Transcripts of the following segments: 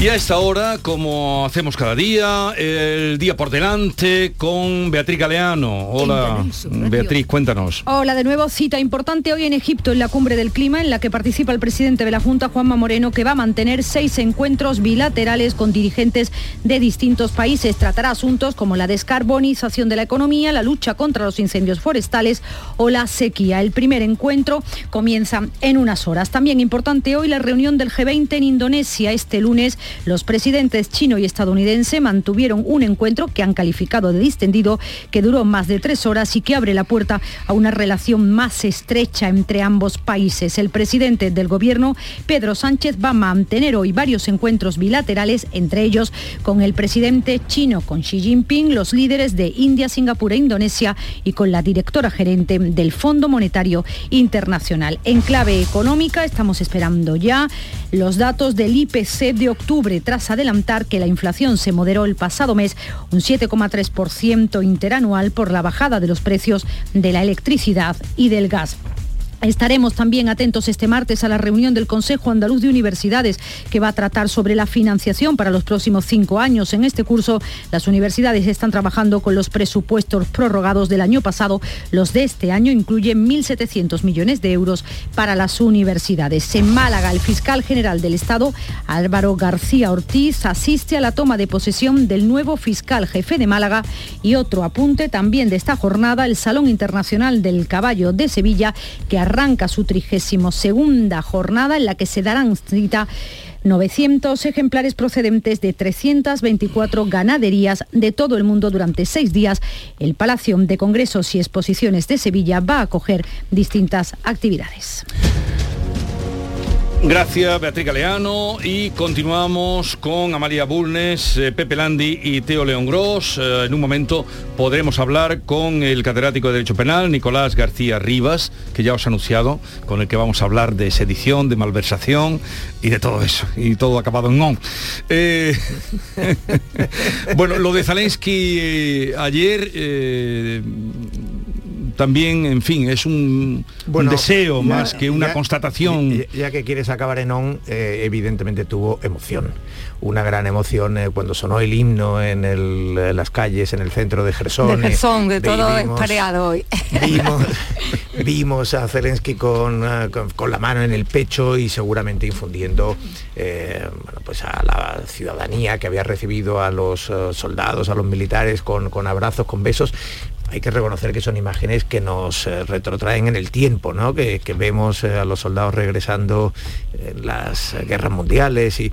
Y a esta hora, como hacemos cada día, el día por delante con Beatriz Galeano. Hola, Beatriz, cuéntanos. Hola, de nuevo, cita importante hoy en Egipto, en la cumbre del clima, en la que participa el presidente de la Junta, Juanma Moreno, que va a mantener seis encuentros bilaterales con dirigentes de distintos países. Tratará asuntos como la descarbonización de la economía, la lucha contra los incendios forestales o la sequía. El primer encuentro comienza en unas horas. También importante hoy la reunión del G20 en Indonesia este lunes los presidentes chino y estadounidense mantuvieron un encuentro que han calificado de distendido, que duró más de tres horas y que abre la puerta a una relación más estrecha entre ambos países. El presidente del gobierno, Pedro Sánchez, va a mantener hoy varios encuentros bilaterales, entre ellos con el presidente chino, con Xi Jinping, los líderes de India, Singapur e Indonesia y con la directora gerente del Fondo Monetario Internacional. En clave económica estamos esperando ya los datos del IPC de octubre tras adelantar que la inflación se moderó el pasado mes un 7,3% interanual por la bajada de los precios de la electricidad y del gas. Estaremos también atentos este martes a la reunión del Consejo Andaluz de Universidades que va a tratar sobre la financiación para los próximos cinco años. En este curso, las universidades están trabajando con los presupuestos prorrogados del año pasado. Los de este año incluyen 1.700 millones de euros para las universidades. En Málaga, el fiscal general del Estado, Álvaro García Ortiz, asiste a la toma de posesión del nuevo fiscal jefe de Málaga y otro apunte también de esta jornada, el Salón Internacional del Caballo de Sevilla, que arranca su 32 segunda jornada en la que se darán cita 900 ejemplares procedentes de 324 ganaderías de todo el mundo durante seis días. El Palacio de Congresos y Exposiciones de Sevilla va a acoger distintas actividades. Gracias, Beatriz Galeano. Y continuamos con Amalia Bulnes, eh, Pepe Landi y Teo León Gross. Eh, en un momento podremos hablar con el catedrático de Derecho Penal, Nicolás García Rivas, que ya os ha anunciado, con el que vamos a hablar de sedición, de malversación y de todo eso. Y todo acabado en on. Eh, bueno, lo de Zelensky ayer también, en fin, es un, deseo más que una constatación. Ya, que quieres acabar en on, eh, evidentemente tuvo emoción. Una gran emoción eh, cuando sonó el himno en, las calles, en el centro de Gerson. De Gerson, de todo espareado hoy. Vimos, a Zelensky con, eh, con, la mano en el pecho y seguramente infundiendo pues a la ciudadanía que había recibido a los soldados, a los militares con, con abrazos, con besos hay que reconocer que son imágenes que nos eh, retrotraen en el tiempo, ¿no? que, vemos eh, a los soldados regresando en las guerras mundiales y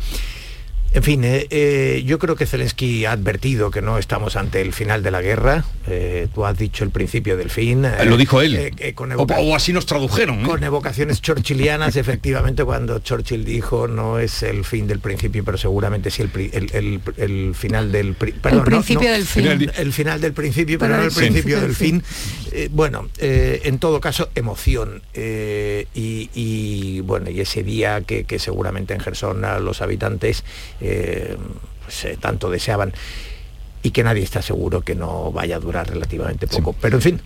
en fin, eh, eh, yo creo que Zelensky ha advertido que no estamos ante el final de la guerra. Eh, tú has dicho el principio del fin. Lo dijo él. o, así nos tradujeron. Con evocaciones churchillianas, efectivamente, cuando Churchill dijo no es el fin del principio, pero seguramente sí el, final del... Perdón, el principio del fin. El, final del principio, pero, no el principio del fin. bueno, en todo caso, emoción. Y, bueno, y ese día que, que seguramente en Gerson a los habitantes pues, eh, tanto deseaban y que nadie está seguro que no vaya a durar relativamente poco. Pero en fin.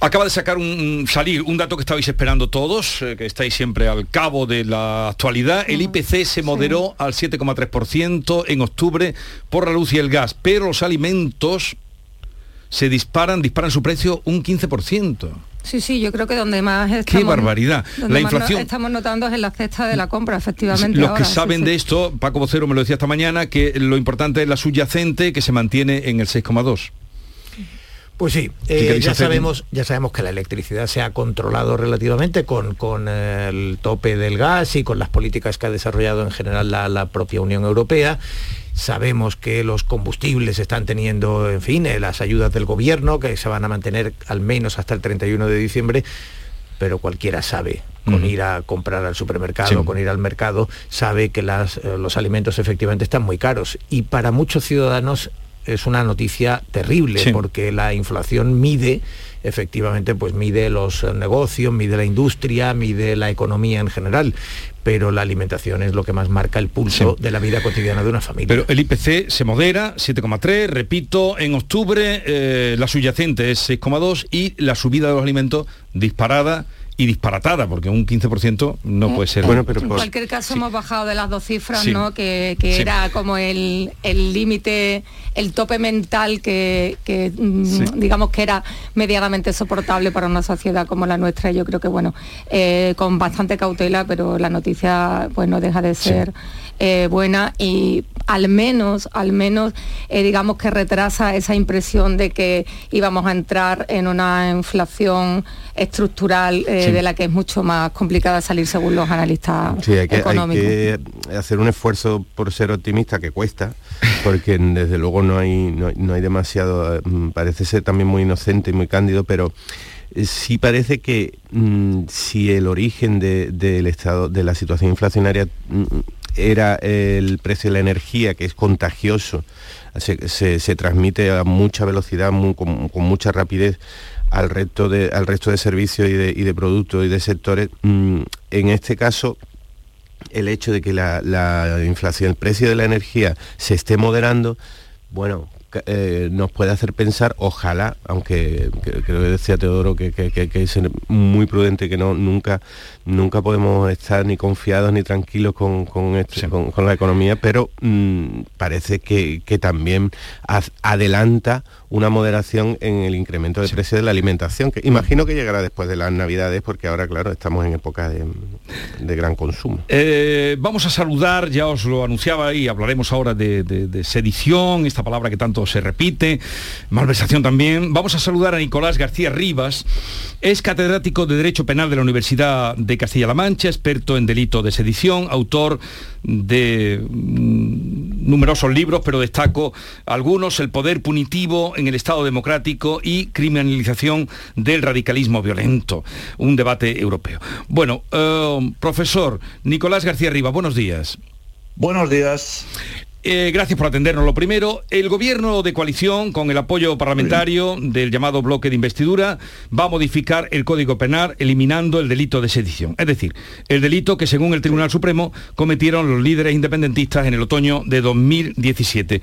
Acaba de sacar un salir un dato que estabais esperando todos, eh, que estáis siempre al cabo de la actualidad. El IPC se moderó al 7,3% en octubre por la luz y el gas, pero los alimentos se disparan, disparan su precio un 15%. Sí, sí, yo creo que donde más estamos, Qué barbaridad. La inflación estamos notando es en la cesta de la compra, efectivamente. Los que saben de esto, Paco Vocero me lo decía esta mañana, que lo importante es la subyacente que se mantiene en el 6,2. Pues sí, eh, ya, sabemos, ya sabemos que la electricidad se ha controlado relativamente con, con el tope del gas y con las políticas que ha desarrollado en general la propia Unión Europea. Sabemos que los combustibles están teniendo, en fin, eh, las ayudas del gobierno, que se van a mantener al menos hasta el 31 de diciembre, pero cualquiera sabe, con ir a comprar al supermercado, con ir al mercado, sabe que las, eh, los alimentos efectivamente están muy caros. Y para muchos ciudadanos es una noticia terrible, porque la inflación mide efectivamente pues mide los negocios, mide la industria, mide la economía en general, pero la alimentación es lo que más marca el pulso de la vida cotidiana de una familia. Pero el IPC se modera, 7,3, repito, en octubre eh, la subyacente es 6,2 y la subida de los alimentos disparada y disparatada, porque un 15% no puede ser. Bueno, pero en cualquier caso hemos bajado de las dos cifras, ¿no? Que, era como el límite, el, tope mental que, mm, digamos que era medianamente soportable para una sociedad como la nuestra. Yo creo que bueno, eh, con bastante cautela, pero la noticia pues no deja de ser. Eh, buena y al menos, al menos, eh, digamos que retrasa esa impresión de que íbamos a entrar en una inflación estructural eh, de la que es mucho más complicada salir según los analistas sí, hay que, económicos. Hay que hacer un esfuerzo por ser optimista que cuesta, porque desde luego no hay, no, hay demasiado, mm, parece ser también muy inocente y muy cándido, pero sí parece que mm, si el origen del estado de la situación inflacionaria mm, era el precio de la energía, que es contagioso, se, transmite a mucha velocidad, con, mucha rapidez al resto de, al resto de servicios y de, productos y de sectores. Mm, en este caso, el hecho de que la, la inflación, el precio de la energía se esté moderando, bueno, eh, nos puede hacer pensar, ojalá, aunque creo que decía Teodoro que, que, es muy prudente, que no nunca, nunca podemos estar ni confiados ni tranquilos con, con, este, la economía, pero mm, parece que, también adelanta una moderación en el incremento de precio de la alimentación, que imagino que llegará después de las navidades, porque ahora, claro, estamos en época de, gran consumo. Eh, vamos a saludar, ya os lo anunciaba y hablaremos ahora de, sedición, esta palabra que tanto se repite, malversación también. Vamos a saludar a Nicolás García Rivas, es catedrático de Derecho Penal de la Universidad de Castilla-La Mancha, experto en delito de sedición, autor de mm, numerosos libros, pero destaco algunos, El poder punitivo en el Estado democrático y criminalización del radicalismo violento, un debate europeo. Bueno, eh, profesor Nicolás García Riva, buenos días. Buenos días. Eh, gracias por atendernos. Lo primero, el gobierno de coalición, con el apoyo parlamentario del llamado bloque de investidura, va a modificar el Código Penal eliminando el delito de sedición. Es decir, el delito que según el Tribunal Supremo cometieron los líderes independentistas en el otoño de 2017.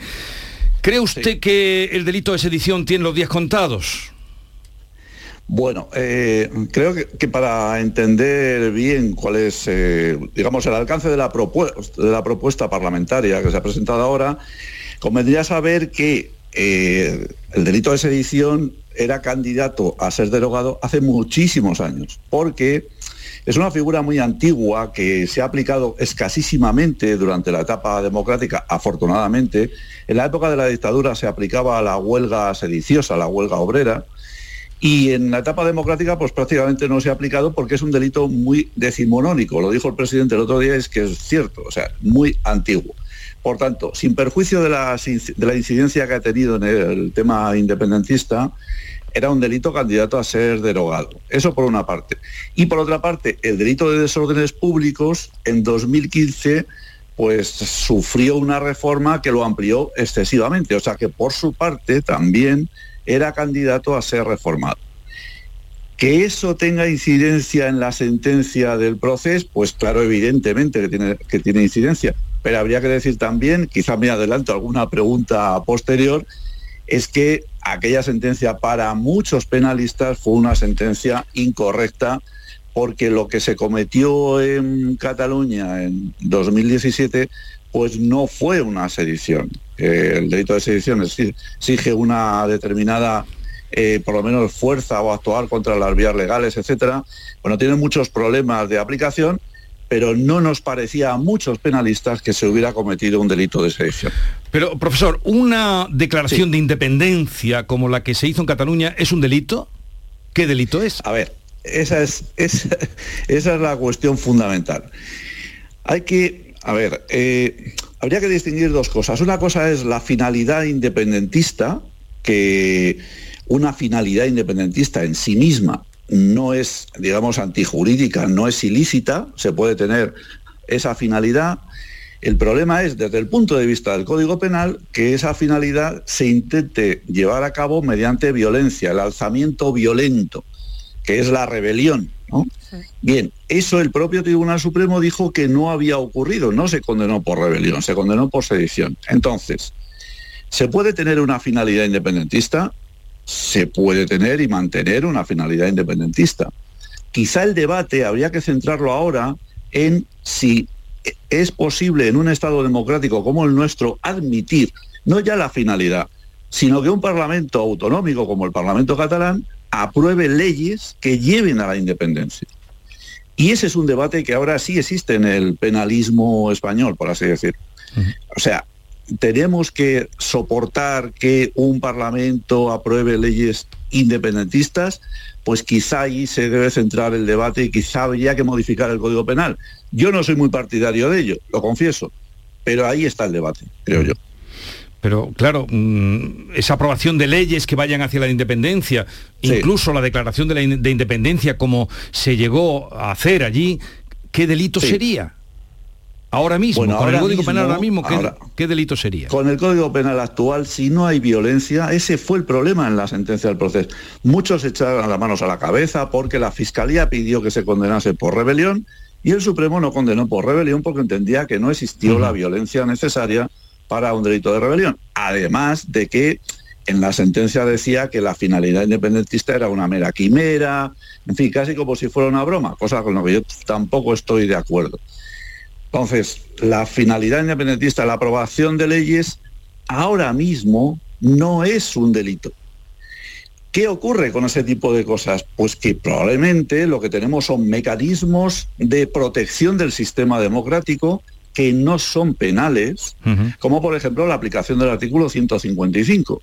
¿Cree usted que el delito de sedición tiene los días contados? Bueno, eh, creo que, para entender bien cuál es, eh, digamos, el alcance de la, propuesta parlamentaria que se ha presentado ahora, convendría saber que eh, el delito de sedición era candidato a ser derogado hace muchísimos años, porque es una figura muy antigua que se ha aplicado escasísimamente durante la etapa democrática, afortunadamente. En la época de la dictadura se aplicaba a la huelga sediciosa, la huelga obrera, y en la etapa democrática pues prácticamente no se ha aplicado porque es un delito muy decimonónico. Lo dijo el presidente el otro día, es que es cierto, o sea, muy antiguo. Por tanto, sin perjuicio de la, de la incidencia que ha tenido en el tema independentista, era un delito candidato a ser derogado. Eso por una parte. Y por otra parte, el delito de desórdenes públicos en 2015 pues sufrió una reforma que lo amplió excesivamente. O sea que por su parte también era candidato a ser reformado. Que eso tenga incidencia en la sentencia del proceso, pues claro, evidentemente que tiene, que tiene incidencia. Pero habría que decir también, quizá me adelanto alguna pregunta posterior, es que aquella sentencia para muchos penalistas fue una sentencia incorrecta porque lo que se cometió en Cataluña en 2017 pues no fue una sedición. El delito de sedición exige una determinada, eh, por lo menos, fuerza o actuar contra las vías legales, etcétera. Bueno, tiene muchos problemas de aplicación, pero no nos parecía a muchos penalistas que se hubiera cometido un delito de sedición. Pero, profesor, ¿una declaración de independencia como la que se hizo en Cataluña es un delito? ¿Qué delito es? A ver, esa es, esa, esa es la cuestión fundamental. Hay que, a ver, eh, habría que distinguir dos cosas. Una cosa es la finalidad independentista, que una finalidad independentista en sí misma no es, digamos, antijurídica, no es ilícita, se puede tener esa finalidad. El problema es, desde el punto de vista del Código Penal, que esa finalidad se intente llevar a cabo mediante violencia, el alzamiento violento, que es la rebelión. Bien, eso el propio Tribunal Supremo dijo que no había ocurrido, no se condenó por rebelión, se condenó por sedición. Entonces, ¿se puede tener una finalidad independentista? se puede tener y mantener una finalidad independentista. quizá el debate habría que centrarlo ahora en si es posible en un Estado democrático como el nuestro admitir no ya la finalidad, sino que un Parlamento autonómico como el Parlamento catalán apruebe leyes que lleven a la independencia. Y ese es un debate que ahora sí existe en el penalismo español, por así decir. O sea, tenemos que soportar que un Parlamento apruebe leyes independentistas, pues quizá ahí se debe centrar el debate y quizá habría que modificar el Código Penal. Yo no soy muy partidario de ello, lo confieso, pero ahí está el debate, creo yo. Pero claro, mm, esa aprobación de leyes que vayan hacia la independencia, incluso la declaración de, la independencia como se llegó a hacer allí, ¿qué delito sería? Ahora mismo, con el Código Penal ahora mismo, ¿qué, delito sería? Con el Código Penal actual, si no hay violencia, ese fue el problema en la sentencia del proceso. Muchos echaron las manos a la cabeza porque la Fiscalía pidió que se condenase por rebelión y el Supremo no condenó por rebelión porque entendía que no existió la violencia necesaria para un delito de rebelión. Además de que en la sentencia decía que la finalidad independentista era una mera quimera, en fin, casi como si fuera una broma, cosa con la que yo tampoco estoy de acuerdo. Entonces, la finalidad independentista, la aprobación de leyes, ahora mismo no es un delito. ¿Qué ocurre con ese tipo de cosas? Pues que probablemente lo que tenemos son mecanismos de protección del sistema democrático que no son penales, como por ejemplo la aplicación del artículo 155,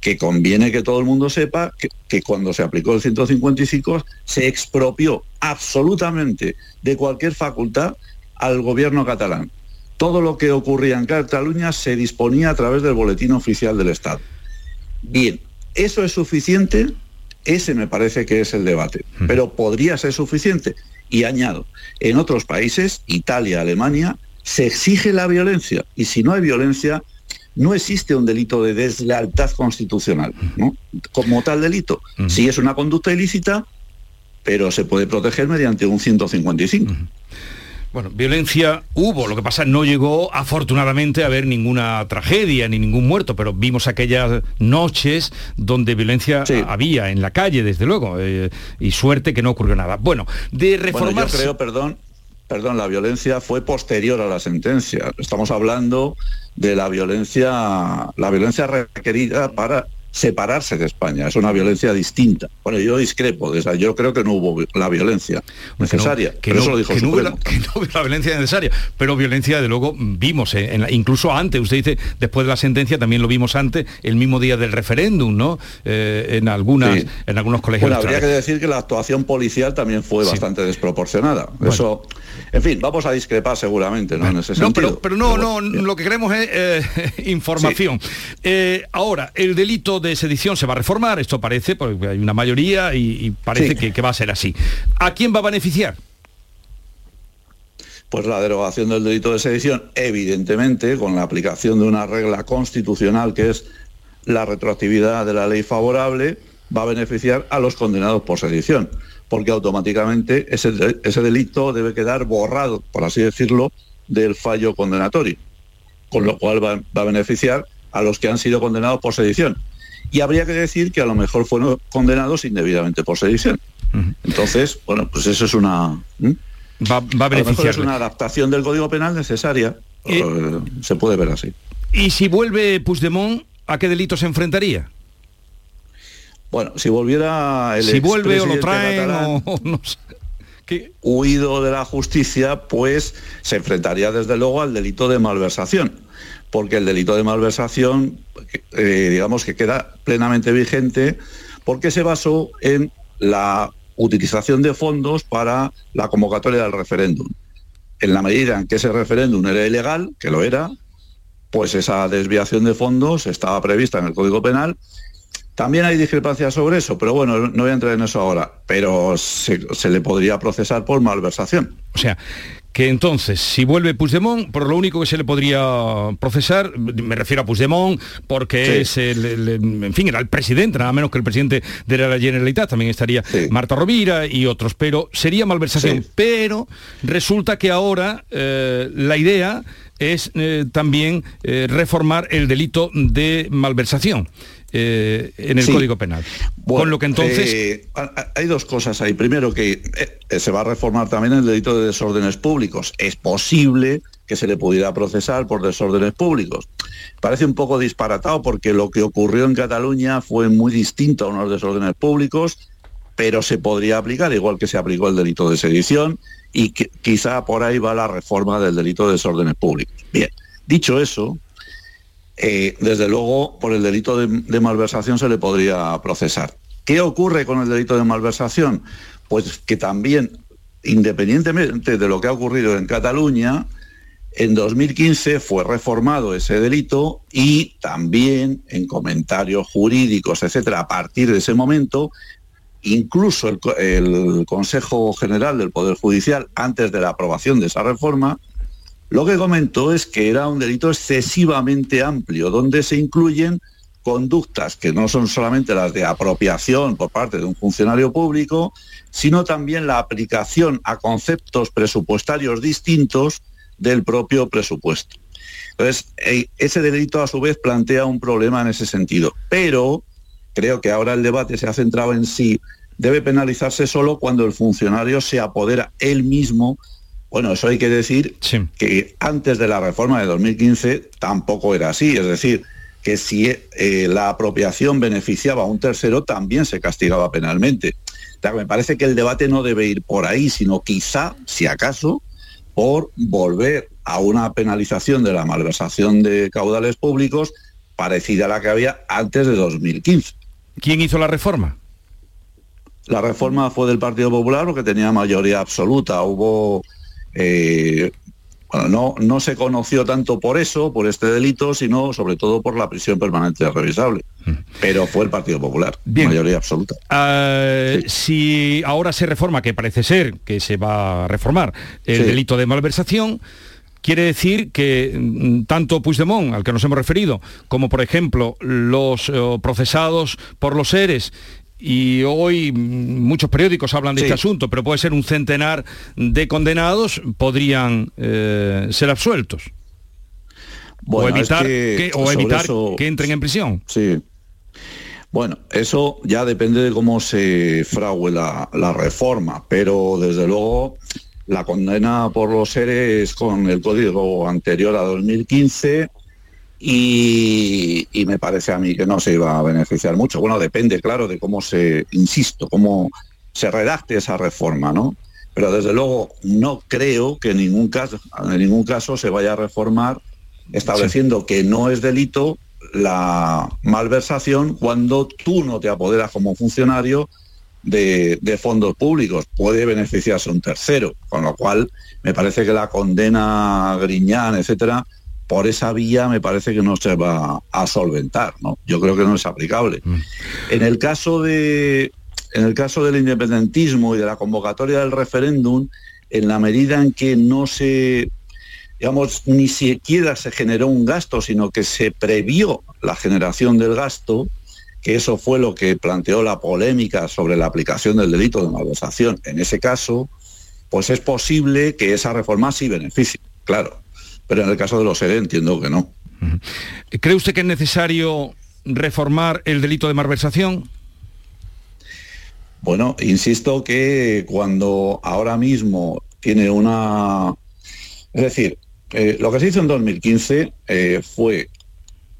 que conviene que todo el mundo sepa que, que, cuando se aplicó el 155 se expropió absolutamente de cualquier facultad al gobierno catalán. Todo lo que ocurría en Cataluña se disponía a través del boletín oficial del Estado. Bien, ¿eso es suficiente? Ese me parece que es el debate, pero podría ser suficiente. Y añado, en otros países, Italia, Alemania, se exige la violencia y si no hay violencia, no existe un delito de deslealtad constitucional, Como tal delito. Si es una conducta ilícita, pero se puede proteger mediante un 155. Bueno, violencia hubo, lo que pasa no llegó afortunadamente a haber ninguna tragedia ni ningún muerto, pero vimos aquellas noches donde violencia había en la calle, desde luego, eh, y suerte que no ocurrió nada. Bueno, de reformar... yo creo, perdón, perdón, la violencia fue posterior a la sentencia. Estamos hablando de la violencia, la violencia requerida para separarse de España. Es una violencia distinta. Bueno, yo discrepo de esa. Yo creo que no hubo la violencia necesaria. Que no, eso lo dijo que no, hubo la, violencia necesaria, pero violencia, de luego, vimos, eh, incluso antes, usted dice, después de la sentencia, también lo vimos antes, el mismo día del referéndum, ¿no? Eh, en, algunas, en algunos colegios. Bueno, habría que decir que la actuación policial también fue bastante desproporcionada. Eso, en fin, vamos a discrepar seguramente, ¿no? en ese sentido. Pero, no, no, lo que queremos es eh, información. ahora, el delito de sedición se va a reformar, esto parece, porque hay una mayoría y, parece que, va a ser así. ¿A quién va a beneficiar? Pues la derogación del delito de sedición, evidentemente, con la aplicación de una regla constitucional que es la retroactividad de la ley favorable, va a beneficiar a los condenados por sedición, porque automáticamente ese, ese delito debe quedar borrado, por así decirlo, del fallo condenatorio, con lo cual va a beneficiar a los que han sido condenados por sedición y habría que decir que a lo mejor fueron condenados indebidamente por sedición. Entonces, bueno, pues eso es una... Va, a beneficiar. Es una adaptación del Código Penal necesaria. Eh, se puede ver así. ¿Y si vuelve Puigdemont, a qué delito se enfrentaría? Bueno, si volviera el Si vuelve o lo traen o no sé. huido de la justicia, pues se enfrentaría desde luego al delito de malversación porque el delito de malversación, eh, digamos que queda plenamente vigente, porque se basó en la utilización de fondos para la convocatoria del referéndum. En la medida en que ese referéndum era ilegal, que lo era, pues esa desviación de fondos estaba prevista en el Código Penal. También hay discrepancias sobre eso, pero bueno, no voy a entrar en eso ahora, pero se, se le podría procesar por malversación. O sea, que entonces, si vuelve Puigdemont, por lo único que se le podría procesar, me refiero a Puigdemont, porque es el, en fin, era el presidente, nada menos que el presidente de la Generalitat, también estaría Marta Rovira y otros, pero sería malversación. Pero resulta que ahora eh, la idea es eh, también eh, reformar el delito de malversación. Eh, en el Código Penal. Con lo que entonces... Eh, hay dos cosas ahí. Primero que se va a reformar también el delito de desórdenes públicos. Es posible que se le pudiera procesar por desórdenes públicos. Parece un poco disparatado porque lo que ocurrió en Cataluña fue muy distinto a unos desórdenes públicos, pero se podría aplicar igual que se aplicó el delito de sedición y que, quizá por ahí va la reforma del delito de desórdenes públicos. Bien, dicho eso, eh, desde luego por el delito de malversación se le podría procesar. ¿Qué ocurre con el delito de malversación? Pues que también, independientemente de lo que ha ocurrido en Cataluña, en 2015 fue reformado ese delito y también en comentarios jurídicos, etcétera, a partir de ese momento, incluso el, Consejo General del Poder Judicial, antes de la aprobación de esa reforma, lo que comentó es que era un delito excesivamente amplio, donde se incluyen conductas que no son solamente las de apropiación por parte de un funcionario público, sino también la aplicación a conceptos presupuestarios distintos del propio presupuesto. Entonces, eh, ese delito a su vez plantea un problema en ese sentido, pero creo que ahora el debate se ha centrado en si debe penalizarse solo cuando el funcionario se apodera él mismo. Bueno, eso hay que decir que antes de la reforma de 2015 tampoco era así, es decir, que si eh, la apropiación beneficiaba a un tercero también se castigaba penalmente. me parece que el debate no debe ir por ahí, sino quizá, si acaso, por volver a una penalización de la malversación de caudales públicos parecida a la que había antes de 2015. ¿Quién hizo la reforma? La reforma fue del Partido Popular porque tenía mayoría absoluta. Hubo eh, bueno, no, no se conoció tanto por eso, por este delito, sino sobre todo por la prisión permanente revisable. Mm. Pero fue el Partido Popular, mayoría absoluta. Ah, si ahora se reforma, que parece ser que se va a reformar, el delito de malversación, quiere decir que mm, tanto Puigdemont, al que nos hemos referido, como por ejemplo los eh, procesados por los seres y hoy muchos periódicos hablan de este asunto, pero puede ser un centenar de condenados, podrían eh, ser absueltos. o evitar, que, entren en prisión. Sí. Bueno, eso ya depende de cómo se frague la, la reforma, pero desde luego la condena por los seres con el código anterior a 2015 y, me parece a mí que no se iba a beneficiar mucho. Bueno, depende, claro, de cómo se, insisto, cómo se redacte esa reforma, ¿no? Pero desde luego no creo que en ningún caso, en ningún caso se vaya a reformar estableciendo que no es delito la malversación cuando tú no te apoderas como funcionario de, de, fondos públicos. Puede beneficiarse un tercero, con lo cual me parece que la condena Griñán, etcétera, por esa vía me parece que no se va a solventar, ¿no? Yo creo que no es aplicable. Mm. En el caso de en el caso del independentismo y de la convocatoria del referéndum, en la medida en que no se digamos, ni siquiera se generó un gasto, sino que se previó la generación del gasto, que eso fue lo que planteó la polémica sobre la aplicación del delito de malversación. En ese caso, pues es posible que esa reforma sí beneficie, claro pero en el caso de los ERE entiendo que no. ¿Cree usted que es necesario reformar el delito de malversación? Bueno, insisto que cuando ahora mismo tiene una... Es decir, eh, lo que se hizo en 2015 eh, fue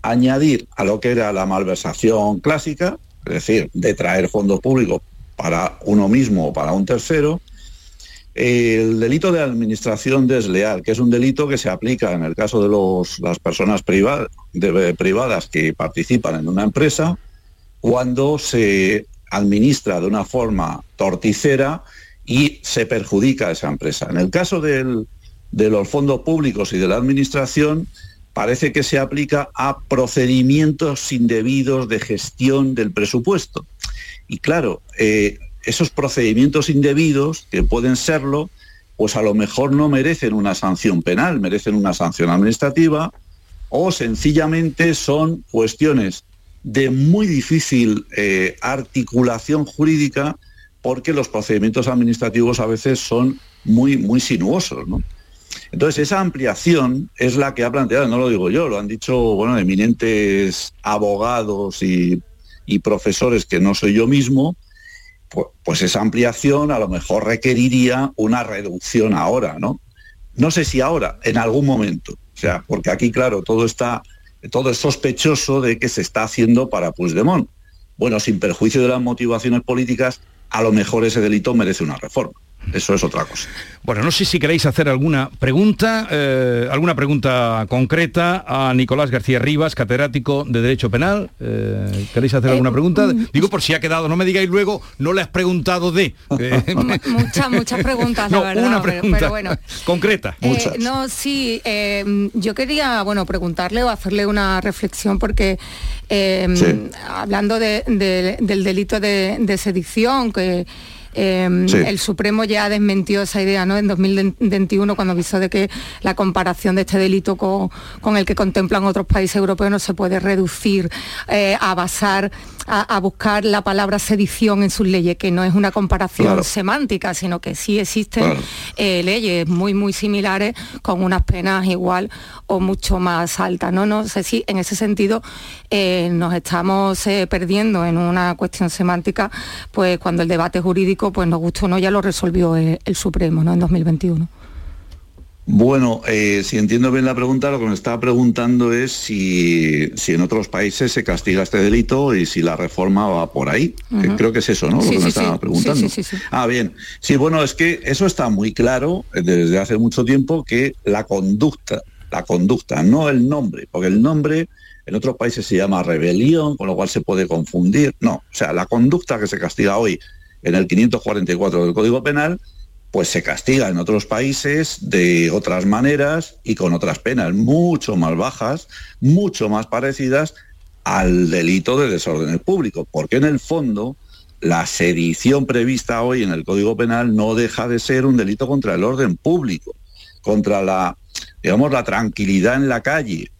añadir a lo que era la malversación clásica, es decir, de traer fondos públicos para uno mismo o para un tercero, el delito de administración desleal, que es un delito que se aplica en el caso de las personas privadas que participan en una empresa cuando se administra de una forma torticera y se perjudica a esa empresa. En el caso de los fondos públicos y de la administración, parece que se aplica a procedimientos indebidos de gestión del presupuesto. Y claro, eh, esos procedimientos indebidos, que pueden serlo, pues a lo mejor no merecen una sanción penal, merecen una sanción administrativa o sencillamente son cuestiones de muy difícil eh, articulación jurídica porque los procedimientos administrativos a veces son muy, muy sinuosos. Entonces, esa ampliación es la que ha planteado, no lo digo yo, lo han dicho, bueno, eminentes abogados y, profesores que no soy yo mismo, pues, pues, esa ampliación a lo mejor requeriría una reducción ahora, ¿no? No sé si ahora, en algún momento. O sea, porque aquí, claro, todo está, todo es sospechoso de que se está haciendo para Puigdemont. Bueno, sin perjuicio de las motivaciones políticas, a lo mejor ese delito merece una reforma. Eso es otra cosa. Bueno, no sé si queréis hacer alguna pregunta, eh, alguna pregunta concreta a Nicolás García Rivas, catedrático de Derecho Penal. Eh, ¿Queréis hacer alguna eh, pregunta? Mm, Digo por si ha quedado, no me digáis luego, no le has preguntado de. muchas, muchas preguntas, la verdad. Una pregunta bueno, concreta. no, sí, yo quería, bueno, preguntarle o hacerle una reflexión porque hablando del delito de sedición, que Em, el Supremo ya desmentió esa idea ¿no? en 2021 cuando avisó de que la comparación de este delito con, el que contemplan otros países europeos no se puede reducir eh, a basar a, buscar la palabra sedición en sus leyes, que no es una comparación semántica, sino que sí existen eh, leyes muy, muy similares con unas penas igual o mucho más altas. No, no sé si en ese sentido eh, nos estamos eh, perdiendo en una cuestión semántica, pues cuando el debate jurídico, pues nos gustó no, ya lo resolvió el, el Supremo ¿no? en 2021. Bueno, eh, si entiendo bien la pregunta, lo que me estaba preguntando es si, en otros países se castiga este delito y si la reforma va por ahí. Creo que es eso, ¿no? lo que me estaba preguntando. ah, bien. Sí, bueno, es que eso está muy claro eh, desde hace mucho tiempo que la conducta, la conducta, no el nombre, porque el nombre en otros países se llama rebelión, con lo cual se puede confundir. No, o sea, la conducta que se castiga hoy en el 544 del Código Penal pues se castiga en otros países de otras maneras y con otras penas mucho más bajas, mucho más parecidas al delito de desorden público, porque en el fondo la sedición prevista hoy en el Código Penal no deja de ser un delito contra el orden público, contra la, digamos, la tranquilidad en la calle,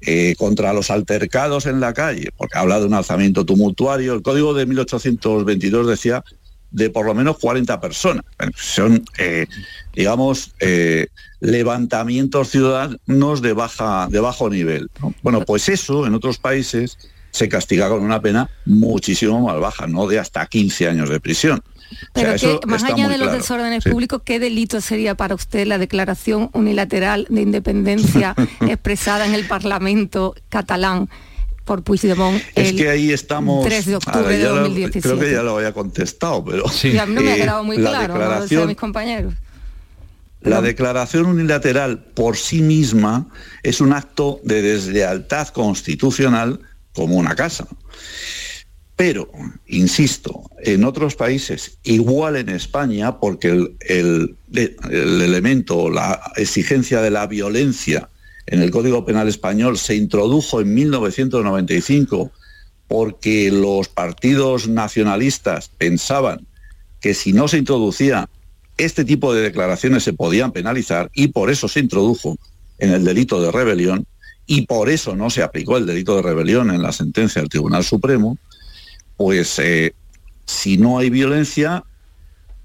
eh, contra los altercados en la calle, porque habla de un alzamiento tumultuario. El Código de 1822 decía de por lo menos 40 personas. son, eh, digamos, eh, levantamientos ciudadanos de, baja, de bajo nivel. Bueno, pues eso en otros países se castiga con una pena muchísimo más baja, no de hasta 15 años de prisión. Pero que, más allá de los desórdenes públicos, ¿qué delito sería para usted la declaración unilateral de independencia expresada en el Parlamento catalán? Por Puigdemont es que ahí estamos 3 de octubre de 2017. creo que ya lo había contestado, pero... Sí. a mí no me ha eh, quedado muy claro, declaración, mis compañeros. La declaración unilateral por sí misma es un acto de deslealtad constitucional como una casa. Pero, insisto, en otros países, igual en España, porque el, el, el elemento, la exigencia de la violencia en el Código Penal español se introdujo en 1995 porque los partidos nacionalistas pensaban que si no se introducía este tipo de declaraciones se podían penalizar y por eso se introdujo en el delito de rebelión y por eso no se aplicó el delito de rebelión en la sentencia del Tribunal Supremo, pues eh, si no hay violencia,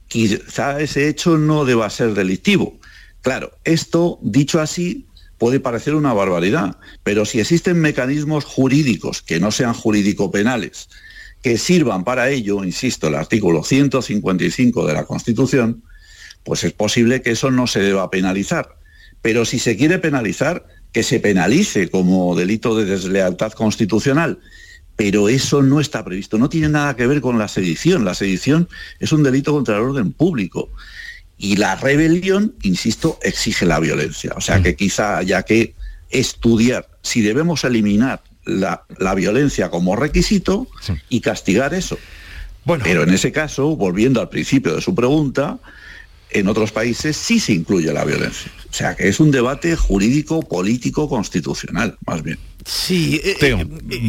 quizá ese hecho no deba ser delictivo. Claro, esto dicho así puede parecer una barbaridad, pero si existen mecanismos jurídicos que no sean jurídico-penales, que sirvan para ello, insisto, el artículo 155 de la Constitución, pues es posible que eso no se deba penalizar. Pero si se quiere penalizar, que se penalice como delito de deslealtad constitucional. Pero eso no está previsto, no tiene nada que ver con la sedición. La sedición es un delito contra el orden público. Y la rebelión, insisto, exige la violencia. O sea que quizá haya que estudiar si debemos eliminar la, violencia como requisito y castigar eso. Bueno. Pero en ese caso, volviendo al principio de su pregunta, en otros países sí se incluye la violencia. O sea que es un debate jurídico, político, constitucional, más bien. Sí, eh, Teo,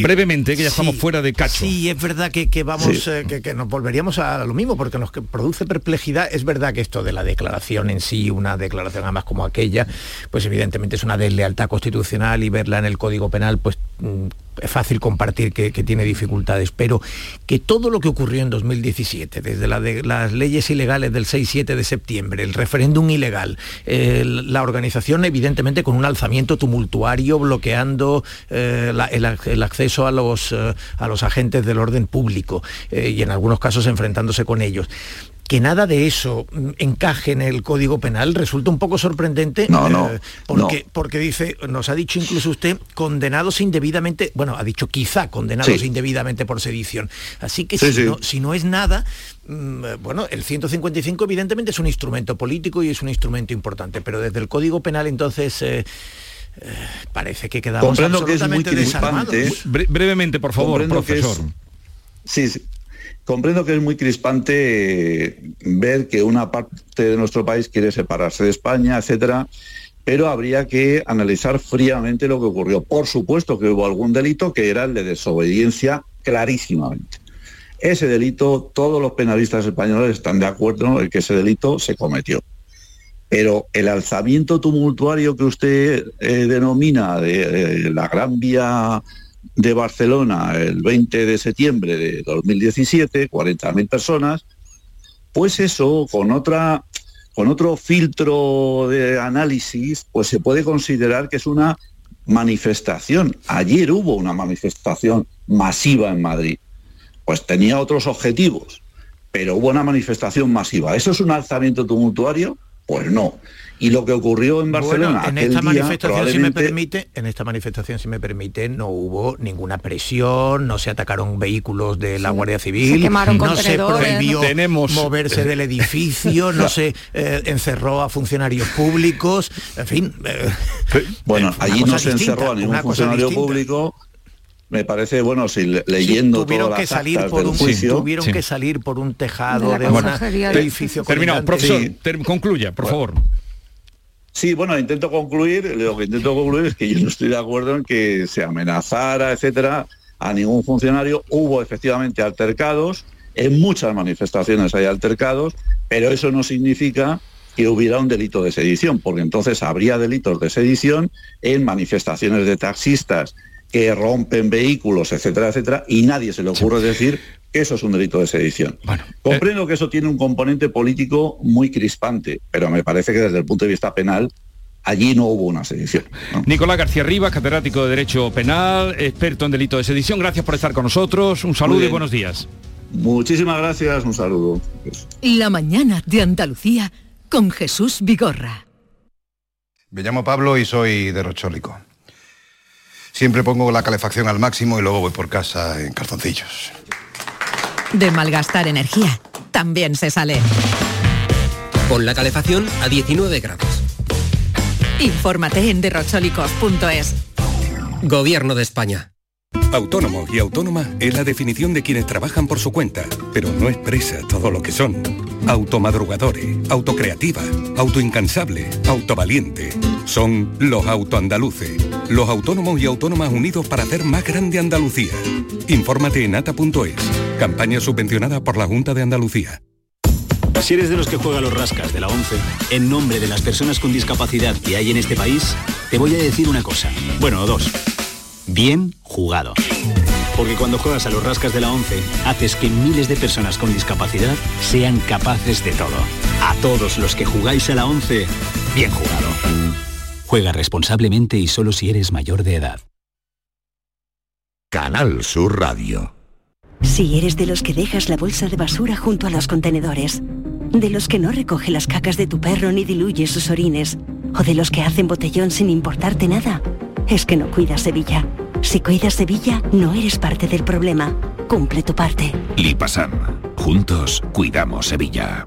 brevemente, que ya estamos fuera de cacho. Sí, es verdad que, vamos, que, nos volveríamos a lo mismo, porque nos produce perplejidad. Es verdad que esto de la declaración en sí, una declaración además como aquella, pues evidentemente es una deslealtad constitucional y verla en el Código Penal, pues mm, es fácil compartir que, tiene dificultades, pero que todo lo que ocurrió en 2017, desde las leyes ilegales del 6-7 de septiembre, el referéndum ilegal, la organización evidentemente con un alzamiento tumultuario bloqueando eh, el, acceso a los, eh, a los agentes del orden público eh, y en algunos casos enfrentándose con ellos que nada de eso encaje en el Código Penal resulta un poco sorprendente eh, porque, porque dice, nos ha dicho incluso usted, condenados indebidamente, bueno, ha dicho quizá condenados indebidamente por sedición. Así que si, No, si, no, es nada, mm, bueno, el 155 evidentemente es un instrumento político y es un instrumento importante, pero desde el Código Penal entonces... Eh, eh, parece que quedamos Comprendo que es muy crispante. brevemente, por favor, profesor. sí, Comprendo que es muy crispante ver que una parte de nuestro país quiere separarse de España, etcétera, pero habría que analizar fríamente lo que ocurrió. Por supuesto que hubo algún delito que era el de desobediencia clarísimamente. Ese delito, todos los penalistas españoles están de acuerdo en que ese delito se cometió. Pero el alzamiento tumultuario que usted eh, denomina de, la Gran Vía de Barcelona el 20 de septiembre de 2017, 40.000 personas, pues eso con otra con otro filtro de análisis, pues se puede considerar que es una manifestación. Ayer hubo una manifestación masiva en Madrid. Pues tenía otros objetivos, pero hubo una manifestación masiva. ¿Eso es un alzamiento tumultuario? Pues no. Y lo que ocurrió en Barcelona en esta manifestación, si me permite, en esta manifestación, si me permite, no hubo ninguna presión, no se atacaron vehículos de la Guardia Civil, no se prohibió moverse del edificio, no se eh, encerró a funcionarios públicos, en fin. Eh, bueno, eh, allí no se encerró a ningún funcionario público me parece bueno si leyendo tuvieron que salir por un juicio, tuvieron que salir por un tejado de, un edificio terminado profesor concluya por favor. Sí, bueno, intento concluir, lo que intento concluir es que yo no estoy de acuerdo en que se amenazara, etcétera, a ningún funcionario. Hubo efectivamente altercados, en muchas manifestaciones hay altercados, pero eso no significa que hubiera un delito de sedición, porque entonces habría delitos de sedición en manifestaciones de taxistas que rompen vehículos, etcétera, etcétera, y nadie se le ocurre decir que eso es un delito de sedición. Bueno, Comprendo que eso tiene un componente político muy crispante, pero me parece que desde el punto de vista penal allí no hubo una sedición. Nicolás García Rivas, catedrático de Derecho Penal, experto en delito de sedición, gracias por estar con nosotros, un saludo y buenos días. Muchísimas gracias, un saludo. La mañana de Andalucía con Jesús Vigorra. Me llamo Pablo y soy de Rochólico. Siempre pongo la calefacción al máximo y luego voy por casa en calzoncillos. De malgastar energía, también se sale. Pon la calefacción a 19 grados. Infórmate en derrochólicos.es. Gobierno de España. Autónomo y autónoma es la definición de quienes trabajan por su cuenta, pero no expresa todo lo que son. Automadrugadores, autocreativa, autoincansable, autovaliente. Son los autoandaluces, los autónomos y autónomas unidos para hacer más grande Andalucía. Infórmate en ata.es, campaña subvencionada por la Junta de Andalucía. Si eres de los que juega los rascas de la 11, en nombre de las personas con discapacidad que hay en este país, te voy a decir una cosa. Bueno, dos. Bien jugado. Porque cuando juegas a los rascas de la 11, haces que miles de personas con discapacidad sean capaces de todo. A todos los que jugáis a la 11, bien jugado. Juega responsablemente y solo si eres mayor de edad. Canal Sur Radio. Si eres de los que dejas la bolsa de basura junto a los contenedores, de los que no recoge las cacas de tu perro ni diluye sus orines, o de los que hacen botellón sin importarte nada, es que no cuidas Sevilla. Si cuidas Sevilla, no eres parte del problema. Cumple tu parte. Lipasam. Juntos cuidamos Sevilla.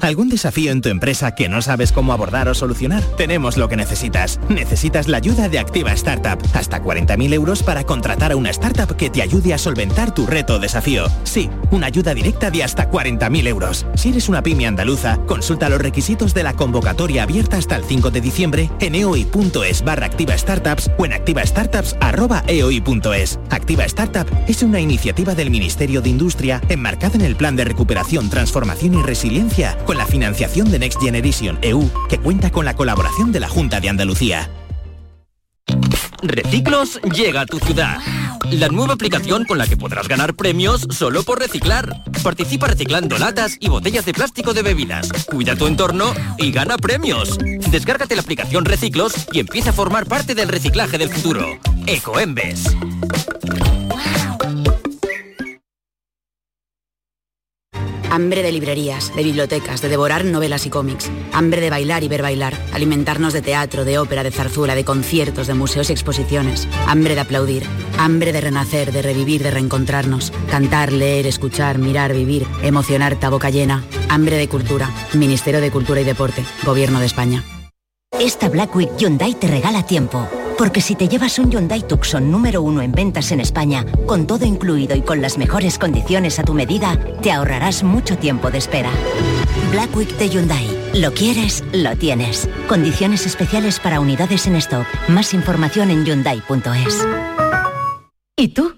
¿Algún desafío en tu empresa que no sabes cómo abordar o solucionar? Tenemos lo que necesitas. Necesitas la ayuda de Activa Startup. Hasta 40.000 euros para contratar a una startup que te ayude a solventar tu reto o desafío. Sí, una ayuda directa de hasta 40.000 euros. Si eres una pyme andaluza, consulta los requisitos de la convocatoria abierta hasta el 5 de diciembre en eoi.es barra Activa Startups o en activastartups.eoi.es. Activa Startup es una iniciativa del Ministerio de Industria enmarcada en el Plan de Recuperación, Transformación y Resiliencia con la financiación de Next Generation EU, que cuenta con la colaboración de la Junta de Andalucía. Reciclos llega a tu ciudad. La nueva aplicación con la que podrás ganar premios solo por reciclar. Participa reciclando latas y botellas de plástico de bebidas. Cuida tu entorno y gana premios. Descárgate la aplicación Reciclos y empieza a formar parte del reciclaje del futuro. Ecoembes. Hambre de librerías, de bibliotecas, de devorar novelas y cómics. Hambre de bailar y ver bailar. Alimentarnos de teatro, de ópera, de zarzuela, de conciertos, de museos y exposiciones. Hambre de aplaudir. Hambre de renacer, de revivir, de reencontrarnos. Cantar, leer, escuchar, mirar, vivir. Emocionar, boca llena. Hambre de cultura. Ministerio de Cultura y Deporte. Gobierno de España. Esta Black Week Hyundai te regala tiempo. Porque si te llevas un Hyundai Tucson número uno en ventas en España, con todo incluido y con las mejores condiciones a tu medida, te ahorrarás mucho tiempo de espera. Black Week de Hyundai. Lo quieres, lo tienes. Condiciones especiales para unidades en stock. Más información en hyundai.es. ¿Y tú?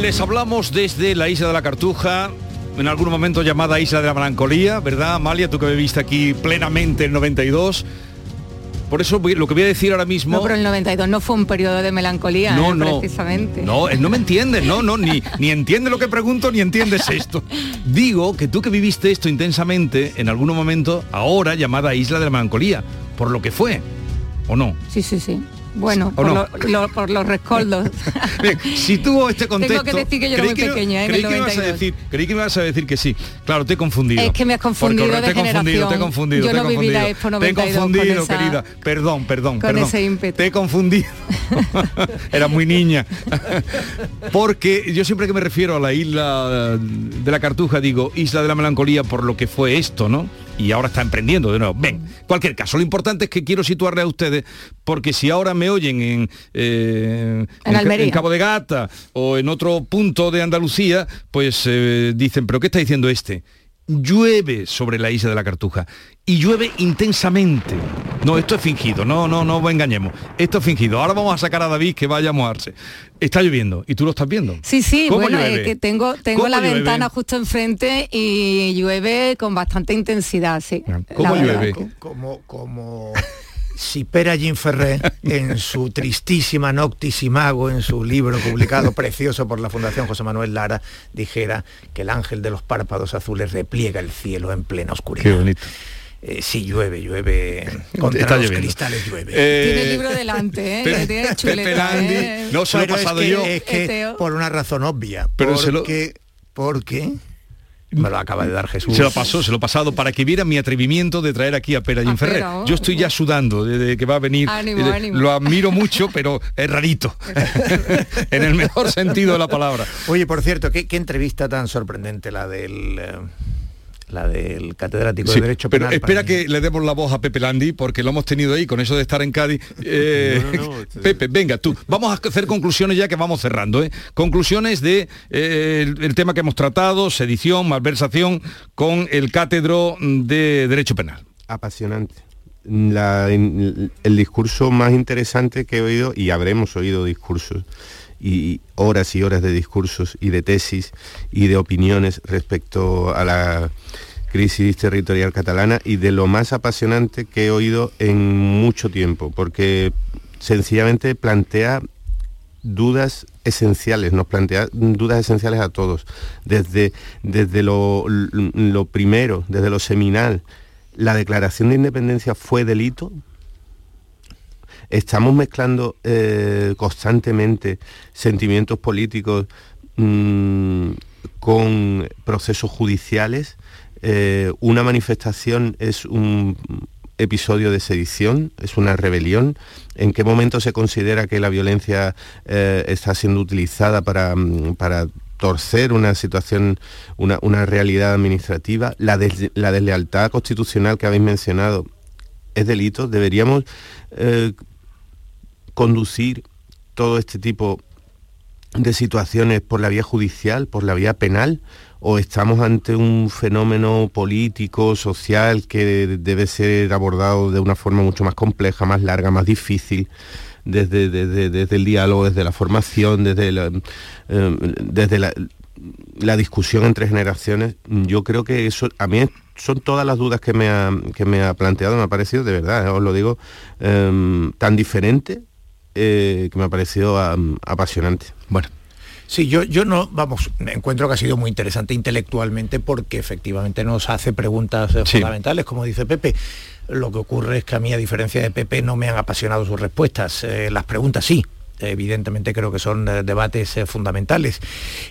Les hablamos desde la isla de la Cartuja, en algún momento llamada Isla de la Melancolía, ¿verdad, Amalia? Tú que viviste aquí plenamente el 92. Por eso lo que voy a decir ahora mismo... No, pero el 92 no fue un periodo de melancolía, no, ¿eh? no, precisamente. No, no me entiendes, no, no, ni, ni entiende lo que pregunto, ni entiendes esto. Digo que tú que viviste esto intensamente, en algún momento, ahora llamada Isla de la Melancolía, por lo que fue, ¿o no? Sí, sí, sí. Bueno, por, no? lo, lo, por, los rescoldos. Bien, si tuvo este contexto... Tengo que decir que yo era muy pequeña, ¿eh? creí, que ibas a decir, creí que me ibas a decir que sí. Claro, te he confundido. Es que me has confundido Porque, de te he confundido, te he confundido, Yo te he no viví la Expo Te he 92 confundido, con esa- querida. Perdón, perdón, con perdón. ese ímpetu. Te he confundido. Era muy niña. Porque yo siempre que me refiero a la isla de la Cartuja digo Isla de la Melancolía por lo que fue esto, ¿no? Y ahora está emprendiendo de nuevo. Ven, cualquier caso, lo importante es que quiero situarle a ustedes, porque si ahora me oyen en, eh, En Almería. en Cabo de Gata o en otro punto de Andalucía, pues eh, dicen, pero ¿qué está diciendo este? Llueve sobre la isla de la Cartuja y llueve intensamente. No, esto es fingido, no, no, no engañemos. Esto es fingido. Ahora vamos a sacar a David que vaya a mojarse. Está lloviendo y tú lo estás viendo. Sí, sí, ¿Cómo bueno, llueve? es que tengo, tengo ¿Cómo la llueve? ventana justo enfrente y llueve con bastante intensidad, sí. ¿Cómo La verdad llueve? Como, como si Pera Ginferré, en su tristísima Noctis Imago, en su libro publicado precioso por la Fundación José Manuel Lara, dijera que el ángel de los párpados azules repliega el cielo en plena oscuridad. Qué bonito. Eh, sí, llueve, llueve. Contra Está los lloviendo. cristales llueve. Eh, Tiene el libro delante, ¿eh? Pe- Tiene Pepe chuleta, Landi, ¿eh? no se lo he Pero es pasado que- yo. Es que por una razón obvia. Pero se lo- porque, porque me lo acaba de dar Jesús. Se lo pasó, se lo pasado para que viera mi atrevimiento de traer aquí a Pera A Ferrer. Pera, oh. Yo estoy ya sudando desde que va a venir. Ánimo, Eh, ánimo. Lo admiro mucho, pero es rarito. en el mejor sentido de la palabra. Oye, por cierto, ¿qué, qué entrevista tan sorprendente la del eh, la del catedrático Sí, de Derecho pero Penal. espera que le demos la voz a Pepe Landi, porque lo hemos tenido ahí con eso de estar en Cádiz. Eh, Pepe, venga tú. Vamos a hacer conclusiones ya que vamos cerrando. ¿eh? Conclusiones de eh, el, el tema que hemos tratado, sedición, malversación, con el cátedro de Derecho Penal. apasionante. La- el discurso más interesante que he oído, y habremos oído discursos, y horas y horas de discursos y de tesis y de opiniones respecto a la crisis territorial catalana y de lo más apasionante que he oído en mucho tiempo, porque sencillamente plantea dudas esenciales, nos plantea dudas esenciales a todos. Desde, desde lo, primero, desde lo seminal, ¿la declaración de independencia fue delito? Estamos mezclando eh, constantemente sentimientos políticos mm, con procesos judiciales. Eh, una manifestación es un episodio de sedición, es una rebelión. ¿En qué momento se considera que la violencia eh, está siendo utilizada para, mm, para torcer una situación, una, realidad administrativa? La, la, deslealtad constitucional que habéis mencionado es delito. Deberíamos conducir todo este tipo de situaciones por la vía judicial, por la vía penal, o estamos ante un fenómeno político, social, que debe ser abordado de una forma mucho más compleja, más larga, más difícil, desde, desde, el diálogo, desde la formación, desde la, eh, desde la, discusión entre generaciones. Yo creo que eso, a mí son todas las dudas que me ha, que me ha planteado, me ha parecido, de verdad, eh, os lo digo, eh, tan diferente que me ha parecido apasionante. Bueno, Sí, yo, yo no, vamos, encuentro que ha sido muy interesante intelectualmente porque efectivamente nos hace preguntas eh, fundamentales, como dice Pepe. Lo que ocurre es que a mí, a diferencia de Pepe, no me han apasionado sus respuestas. Eh, las preguntas sí, evidentemente creo que son eh, debates eh, fundamentales.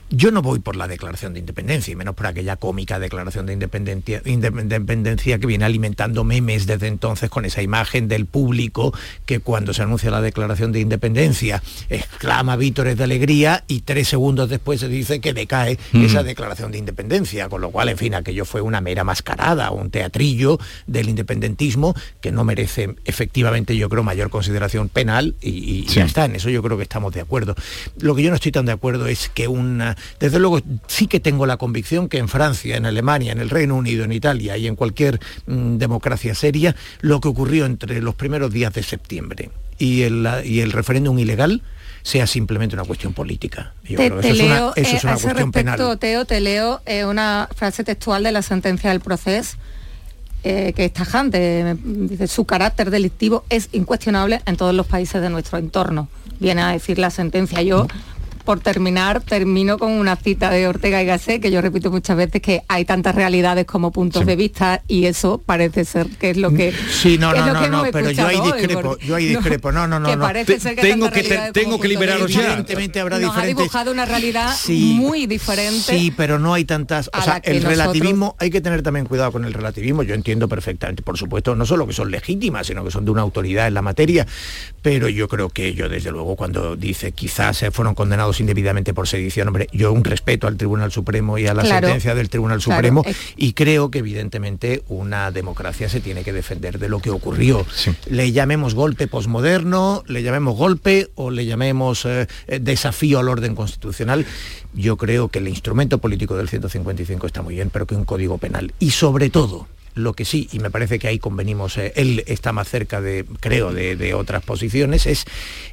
Yo no voy por la declaración de independencia, y menos por aquella cómica declaración de independencia, independencia que viene alimentando memes desde entonces con esa imagen del público que cuando se anuncia la declaración de independencia exclama vítores de alegría y tres segundos después se dice que decae esa declaración de independencia, con lo cual, en fin, aquello fue una mera mascarada, un teatrillo del independentismo que no merece efectivamente, yo creo, mayor consideración penal y, ya está, en eso yo creo que estamos de acuerdo. Lo que yo no estoy tan de acuerdo es que una... Desde luego sí que tengo la convicción que en Francia, en Alemania, en el Reino Unido, en Italia y en cualquier mm, democracia seria, lo que ocurrió entre los primeros días de septiembre y el, y el referéndum ilegal sea simplemente una cuestión política. Yo te, creo que eso leo, es una, eso es una cuestión respecto, Teo, te leo eh, una frase textual de la sentencia del proceso eh, que es tajante. Dice, su carácter delictivo es incuestionable en todos los países de nuestro entorno viene a decir la sentencia. Yo por terminar, termino con una cita de Ortega y Gasset, que yo repito muchas veces que hay tantas realidades como puntos de vista y eso parece ser que es lo que Sí, no, no, no, no, pero yo ahí discrepo, yo ahí discrepo. No, no, no, no. tengo que tengo que liberaros ya. Evidentemente habrá Nos ha dibujado una realidad muy diferente. Sí, pero no hay tantas, o sea, el relativismo hay que tener también cuidado con el relativismo. Yo entiendo perfectamente, por supuesto, no solo que son legítimas, sino que son de una autoridad en la materia, pero yo creo que yo desde luego cuando dice quizás se fueron condenados indebidamente por sedición. Hombre, yo un respeto al Tribunal Supremo y a la sentencia del Tribunal Supremo y creo que evidentemente una democracia se tiene que defender de lo que ocurrió. Le llamemos golpe posmoderno, le llamemos golpe o le llamemos eh, desafío al orden constitucional. Yo creo que el instrumento político del 155 está muy bien, pero que un código penal y sobre todo lo que sí, y me parece que ahí convenimos, eh, él está más cerca de, creo, de, otras posiciones, es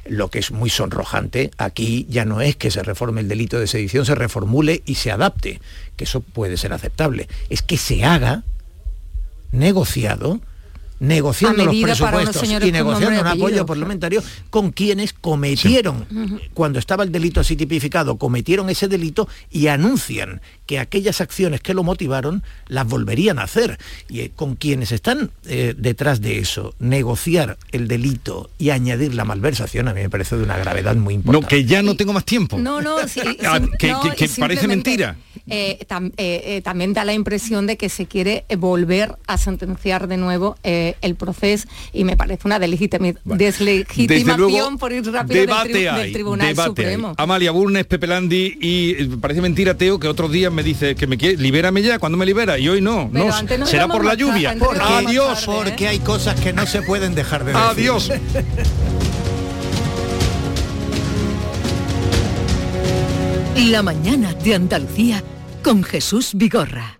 lo que es muy sonrojante. Aquí ya no es que se reforme el delito de sedición, se reformule y se adapte, que eso puede ser aceptable. Es que se haga negociado negociando los presupuestos y negociando un apoyo parlamentario con quienes cometieron, cuando estaba el delito así tipificado, cometieron ese delito y anuncian que aquellas acciones que lo motivaron las volverían a hacer. Y eh, con quienes están eh, detrás de eso, negociar el delito y añadir la malversación, a mí me parece de una gravedad muy importante. No, que ya no tengo más tiempo. No, no, ah, que, parece mentira. Eh, también da la impresión de que se quiere volver a sentenciar de nuevo el proceso y me parece una deslegitimación por ir rápido del, Tribunal Supremo. Amalia Burnes, Pepe Landi y parece mentira, Teo, que otros días me dice que me quiere, libérame ya, cuando me libera? Y hoy no, no, será por la lluvia. Adiós. Porque hay cosas que no se pueden dejar de decir. Adiós. La mañana de Andalucía con Jesús Vigorra.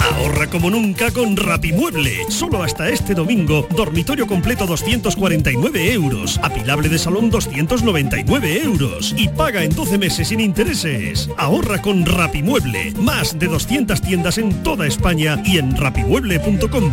Ahorra como nunca con Rapimueble. Solo hasta este domingo, dormitorio completo 249 euros, apilable de salón 299 euros y paga en 12 meses sin intereses. Ahorra con Rapimueble. Más de 200 tiendas en toda España y en rapimueble.com.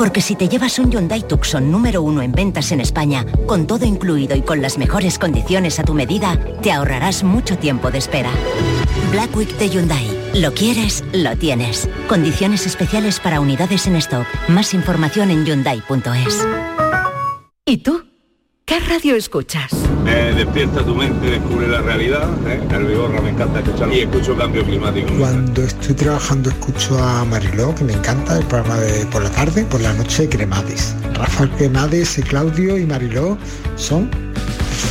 Porque si te llevas un Hyundai Tucson número uno en ventas en España, con todo incluido y con las mejores condiciones a tu medida, te ahorrarás mucho tiempo de espera. Black Week de Hyundai. Lo quieres, lo tienes. Condiciones especiales para unidades en stock. Más información en hyundai.es. ¿Y tú? ¿Qué radio escuchas? Eh, despierta tu mente, descubre la realidad. ¿eh? El Vigorra me encanta escuchar y escucho cambio climático. Cuando estoy trabajando escucho a Mariló, que me encanta, el programa de por la tarde, por la noche Cremades. Rafael Cremades, y Claudio y Mariló son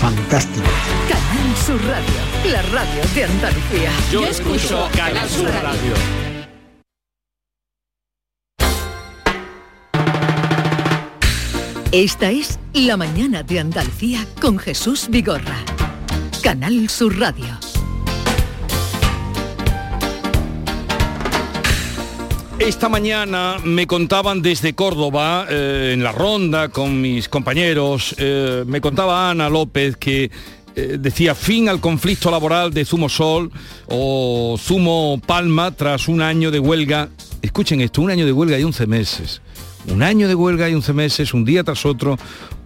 fantásticos. Canal Sur Radio, la radio de Andalucía. Yo escucho Canal Sur Radio. Esta es La mañana de Andalucía con Jesús Vigorra. Canal Sur Radio. Esta mañana me contaban desde Córdoba, eh, en la ronda con mis compañeros, eh, me contaba Ana López que eh, decía fin al conflicto laboral de Zumo Sol o Zumo Palma tras un año de huelga. Escuchen esto, un año de huelga y 11 meses. Un año de huelga y 11 meses, un día tras otro,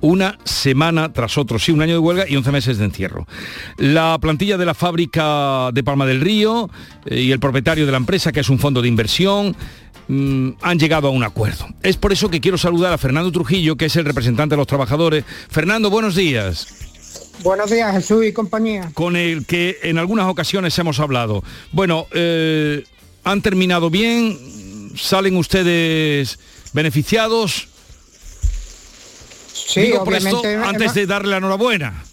una semana tras otro. Sí, un año de huelga y 11 meses de encierro. La plantilla de la fábrica de Palma del Río eh, y el propietario de la empresa, que es un fondo de inversión, mm, han llegado a un acuerdo. Es por eso que quiero saludar a Fernando Trujillo, que es el representante de los trabajadores. Fernando, buenos días. Buenos días, Jesús y compañía. Con el que en algunas ocasiones hemos hablado. Bueno, eh, han terminado bien, salen ustedes beneficiados. Sí, Digo por obviamente. esto, antes de darle la enhorabuena.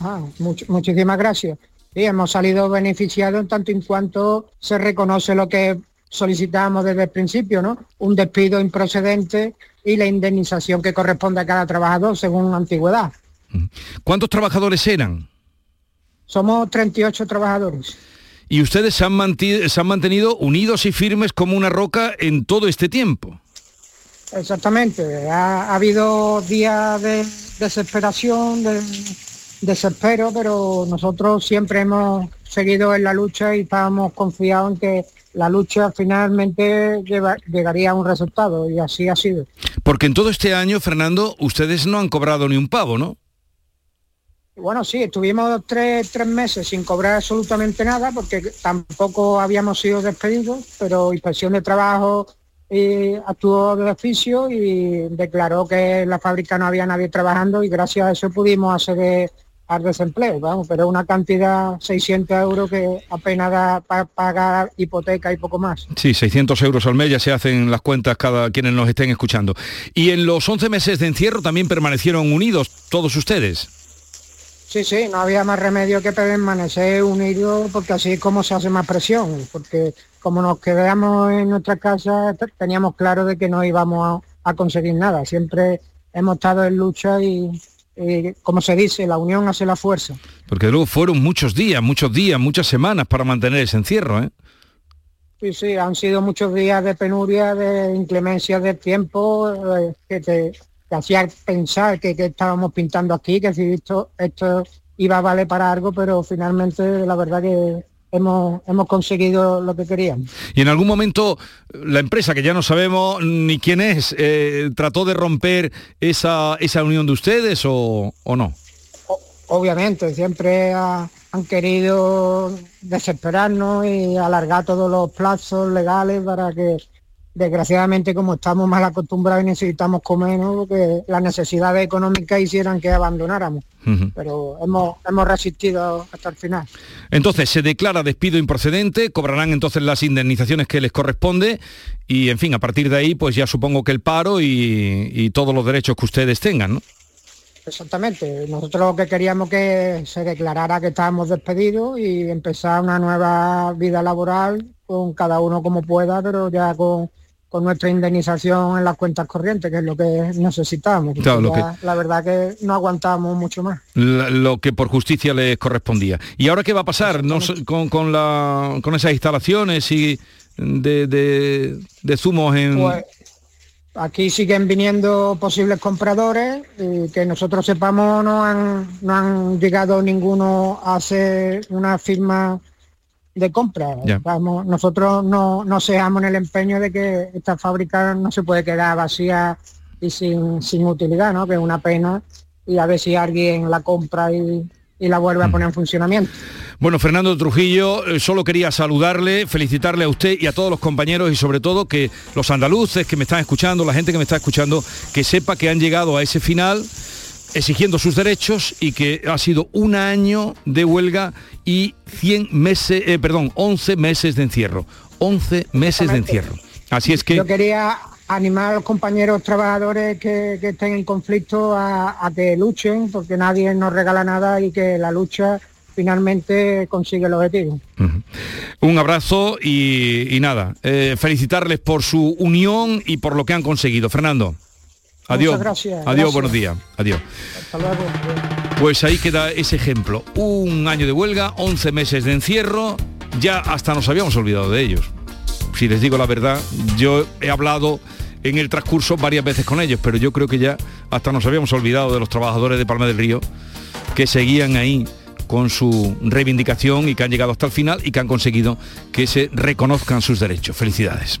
Ah, much- muchísimas gracias. Sí, hemos salido beneficiados en tanto en cuanto se reconoce lo que solicitamos desde el principio, ¿no? Un despido improcedente y la indemnización que corresponde a cada trabajador según antigüedad. ¿Cuántos trabajadores eran? Somos 38 trabajadores. Y ustedes se han, se han mantenido unidos y firmes como una roca en todo este tiempo. Exactamente. Ha, ha habido días de desesperación, de desespero, pero nosotros siempre hemos seguido en la lucha y estábamos confiados en que la lucha finalmente lleva- llegaría a un resultado y así ha sido. Porque en todo este año, Fernando, ustedes no han cobrado ni un pavo, ¿no? Bueno, sí, estuvimos tres, tres meses sin cobrar absolutamente nada porque tampoco habíamos sido despedidos, pero inspección de trabajo y actuó de oficio y declaró que en la fábrica no había nadie trabajando y gracias a eso pudimos acceder al desempleo, vamos, pero una cantidad 600 euros que apenas da para pagar hipoteca y poco más. Sí, 600 euros al mes ya se hacen las cuentas cada quienes nos estén escuchando. Y en los 11 meses de encierro también permanecieron unidos todos ustedes. Sí, sí, no había más remedio que permanecer unidos porque así es como se hace más presión, porque como nos quedamos en nuestra casa teníamos claro de que no íbamos a, conseguir nada. Siempre hemos estado en lucha y, como se dice, la unión hace la fuerza. Porque luego fueron muchos días, muchos días, muchas semanas para mantener ese encierro, ¿eh? Sí, sí, han sido muchos días de penuria, de inclemencia del tiempo, eh, que te, hacía pensar que, estábamos pintando aquí, que si esto, esto iba a valer para algo, pero finalmente la verdad que hemos, hemos conseguido lo que queríamos. Y en algún momento la empresa, que ya no sabemos ni quién es, eh, trató de romper esa, esa unión de ustedes o, no? obviamente, siempre han querido desesperarnos y alargar todos los plazos legales para que desgraciadamente como estamos mal acostumbrados y necesitamos comer, ¿no? porque las necesidades económicas hicieran que abandonáramos. Pero hemos, hemos resistido hasta el final. Entonces, se declara despido improcedente, cobrarán entonces las indemnizaciones que les corresponde y, en fin, a partir de ahí, pues ya supongo que el paro y, y todos los derechos que ustedes tengan, ¿no? Exactamente. Nosotros lo que queríamos que se declarara que estábamos despedidos y empezar una nueva vida laboral con cada uno como pueda, pero ya con con nuestra indemnización en las cuentas corrientes, que es lo que necesitamos. La verdad que no aguantamos mucho más. lo que por justicia les correspondía. ¿Y ahora qué va a pasar con, con, la, con esas instalaciones y de, de, zumos en... Pues, aquí siguen viniendo posibles compradores y que nosotros sepamos no han, no han llegado ninguno a hacer una firma de compra. Vamos, nosotros no, no seamos en el empeño de que esta fábrica no se puede quedar vacía y sin, sin utilidad, ¿no? que es una pena, y a ver si alguien la compra y, la vuelve a mm. poner en funcionamiento. Bueno, Fernando Trujillo, eh, solo quería saludarle, felicitarle a usted y a todos los compañeros y sobre todo que los andaluces que me están escuchando, la gente que me está escuchando, que sepa que han llegado a ese final exigiendo sus derechos y que ha sido un año de huelga y 100 meses, eh, perdón, 11 meses de encierro. 11 meses de encierro. Así es que... Yo quería animar a los compañeros trabajadores que, estén en conflicto a, que luchen, porque nadie nos regala nada y que la lucha finalmente consigue el objetivo. Un abrazo y, nada, eh, felicitarles por su unión y por lo que han conseguido. Fernando. Adiós. Adiós, buenos días. Adiós. Hasta luego. Pues ahí queda ese ejemplo. Un año de huelga, 11 meses de encierro, ya hasta nos habíamos olvidado de ellos. Si les digo la verdad, yo he hablado en el transcurso varias veces con ellos, pero yo creo que ya hasta nos habíamos olvidado de los trabajadores de Palma del Río que seguían ahí con su reivindicación y que han llegado hasta el final y que han conseguido que se reconozcan sus derechos. Felicidades.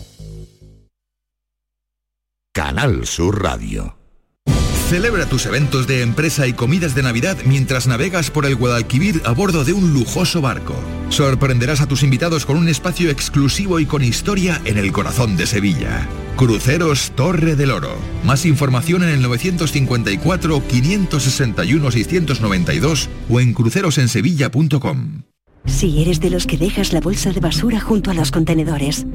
Canal Sur Radio. Celebra tus eventos de empresa y comidas de Navidad mientras navegas por el Guadalquivir a bordo de un lujoso barco. Sorprenderás a tus invitados con un espacio exclusivo y con historia en el corazón de Sevilla. Cruceros Torre del Oro. Más información en el 954-561-692 o en crucerosensevilla.com. Si eres de los que dejas la bolsa de basura junto a los contenedores,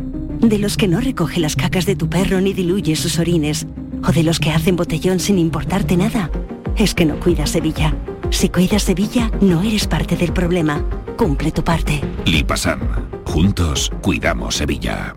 de los que no recoge las cacas de tu perro ni diluye sus orines. O de los que hacen botellón sin importarte nada. Es que no cuidas Sevilla. Si cuidas Sevilla, no eres parte del problema. Cumple tu parte. Lipasam. Juntos cuidamos Sevilla.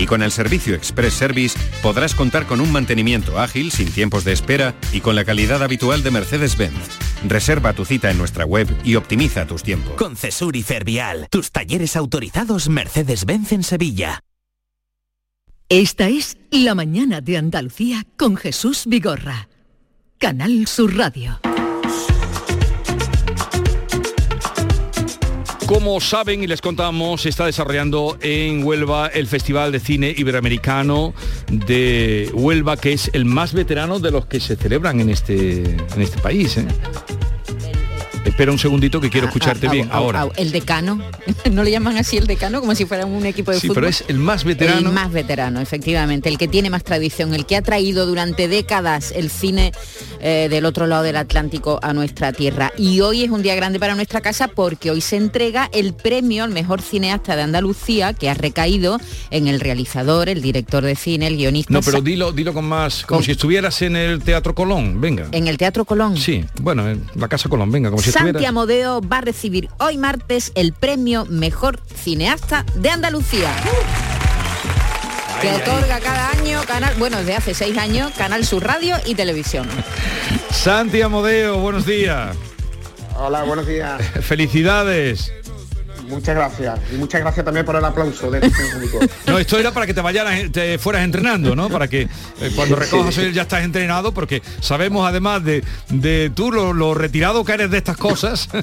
Y con el servicio Express Service podrás contar con un mantenimiento ágil, sin tiempos de espera y con la calidad habitual de Mercedes-Benz. Reserva tu cita en nuestra web y optimiza tus tiempos. Con Cesur y Fervial, tus talleres autorizados Mercedes-Benz en Sevilla. Esta es La Mañana de Andalucía con Jesús Vigorra. Canal Sur Radio. Como saben y les contamos, se está desarrollando en Huelva el Festival de Cine Iberoamericano de Huelva, que es el más veterano de los que se celebran en este, en este país. ¿eh? Espera un segundito que quiero escucharte Au, bien ahora. El decano, no le llaman así el decano como si fuera un equipo de Sí, fútbol. pero es el más veterano. El más veterano, efectivamente, el que tiene más tradición, el que ha traído durante décadas el cine eh, del otro lado del Atlántico a nuestra tierra. Y hoy es un día grande para nuestra casa porque hoy se entrega el premio al mejor cineasta de Andalucía que ha recaído en el realizador, el director de cine, el guionista. No, pero dilo, dilo con más, como si estuvieras en el Teatro Colón, venga. en el Teatro Colón. Sí, bueno, en la Casa Colón, venga, como si Santi. Amodeo va a recibir hoy martes el premio Mejor Cineasta de Andalucía. Que otorga cada año Canal, bueno, desde hace seis años, Canal Sur Radio y Televisión. Santi Amodeo, buenos días. Hola, buenos días. Felicidades. Muchas gracias. Y muchas gracias también por el aplauso de este público. No, esto era para que te vayaras, te fueras entrenando, ¿no? Para que eh, cuando recojas hoy ya estás entrenado, porque sabemos además de, de tú lo, lo retirado que eres de estas cosas,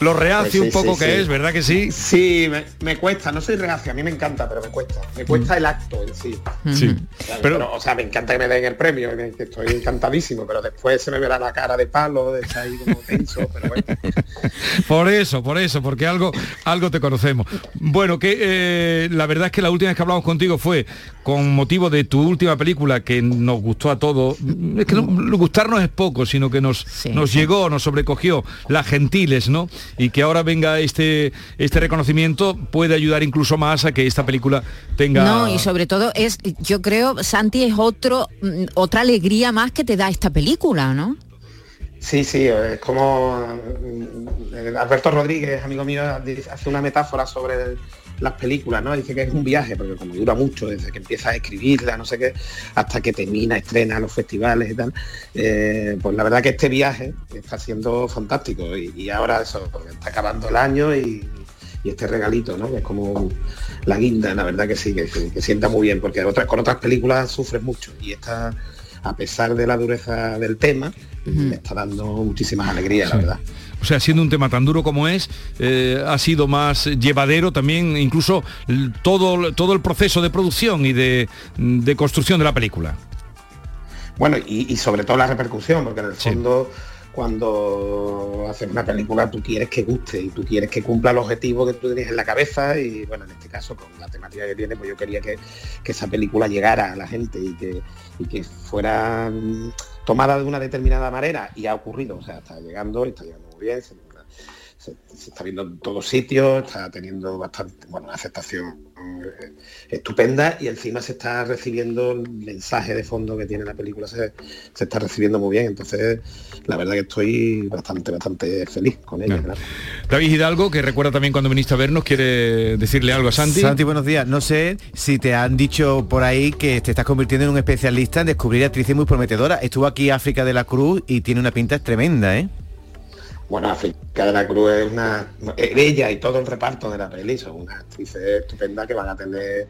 lo reacio Pues sí, un poco sí, que sí. es, ¿verdad que sí? Sí, me, me cuesta, no soy reacio, a mí me encanta, pero me cuesta. Me cuesta el acto en sí. Sí. Claro, Pero- pero, o sea, me encanta que me den el premio, estoy encantadísimo, pero después se me verá la cara de palo, de estar ahí como tenso, pero bueno. Por eso, por eso, porque algo, algo te conocemos. Bueno, que eh, la verdad es que la última vez que hablamos contigo fue con motivo de tu última película que nos gustó a todos. Es que no, gustarnos es poco, sino que nos, nos llegó, nos sobrecogió, Las Gentiles, ¿no? Y que ahora venga este, este reconocimiento puede ayudar incluso más a que esta película tenga... No, y sobre todo es, yo creo, Santi, es otro, mm, otra alegría más que te da esta película, ¿no? Sí, sí, es como eh, Alberto Rodríguez, amigo mío, hace una metáfora sobre las películas, ¿no? Dice que es un viaje, porque como dura mucho, desde que empiezas a escribirla, no sé qué, hasta que termina, estrena los festivales y tal, eh, pues la verdad que este viaje está siendo fantástico y, ahora eso, está acabando el año y, este regalito, ¿no? Que es como la guinda, la verdad que sí, que sienta muy bien, porque otras, con otras películas sufres mucho y esta, a pesar de la dureza del tema, me está dando muchísimas alegrías, la verdad. O sea, siendo un tema tan duro como es, eh, ha sido más llevadero también, incluso todo, todo el proceso de producción y de, de construcción de la película. Bueno, y, y sobre todo la repercusión, porque en el fondo cuando haces una película tú quieres que guste y tú quieres que cumpla el objetivo que tú tienes en la cabeza y bueno, en este caso con la temática que tiene, pues yo quería que, que esa película llegara a la gente y que, y que fuera mm, tomada de una determinada manera y ha ocurrido, o sea, está llegando, está llegando muy bien, se- se está viendo en todos sitios, está teniendo bastante, bueno, una aceptación eh, estupenda y encima se está recibiendo el mensaje de fondo que tiene la película, se, se está recibiendo muy bien, entonces la verdad que estoy bastante, bastante feliz con ella. claro. David Hidalgo, que recuerda también cuando viniste a vernos, quiere decirle algo a Santi. Santi, buenos días. No sé si te han dicho por ahí que te estás convirtiendo en un especialista en descubrir actrices muy prometedoras. Estuvo aquí África de la Cruz y tiene una pinta tremenda, ¿eh? Bueno, África de la Cruz es una... Ella y todo el reparto de la peli son unas actrices estupendas que van a tener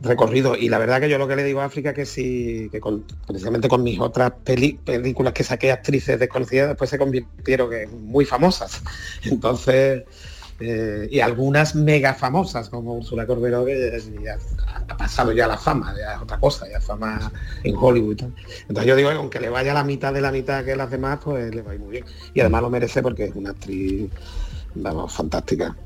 recorrido. Y la verdad que yo lo que le digo a África que sí, que precisamente con mis otras películas que saqué actrices desconocidas, después se convirtieron en muy famosas. Entonces, eh, y algunas mega famosas como Úrsula Corberó, que ha pasado ya la fama, ya es otra cosa, ya fama en Hollywood. Entonces yo digo, que aunque le vaya la mitad de la mitad que las demás, pues le va a ir muy bien. Y además lo merece porque es una actriz, vamos, fantástica.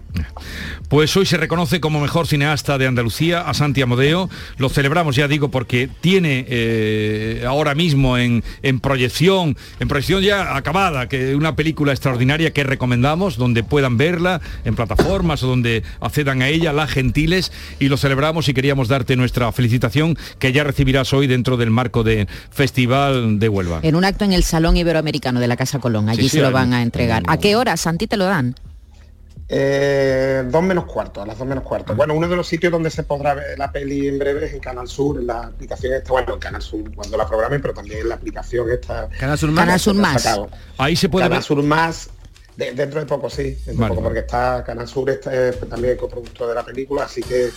Pues hoy se reconoce como mejor cineasta de Andalucía a Santi Amodeo. Lo celebramos, ya digo, porque tiene eh, ahora mismo en, en proyección, en proyección ya acabada, que una película extraordinaria que recomendamos, donde puedan verla en plataformas o donde accedan a ella, Las Gentiles, y lo celebramos y queríamos darte nuestra felicitación que ya recibirás hoy dentro del marco del Festival de Huelva. En un acto en el Salón Iberoamericano de la Casa Colón, allí Sí, sí, se lo van a entregar. ¿A qué hora, Santi, te lo dan? Eh, dos menos cuarto, a las dos menos cuarto. Bueno, uno de los sitios donde se podrá ver la peli en breve es en Canal Sur, en la aplicación esta, bueno, en Canal Sur cuando la programen, pero también en la aplicación esta. Canal Sur Más. Canal Sur Más. Ahí se puede Canal ver. Sur Más, de- dentro de poco, sí, dentro de poco, vale. porque está Canal Sur está, eh, también coproductor de la película, así que,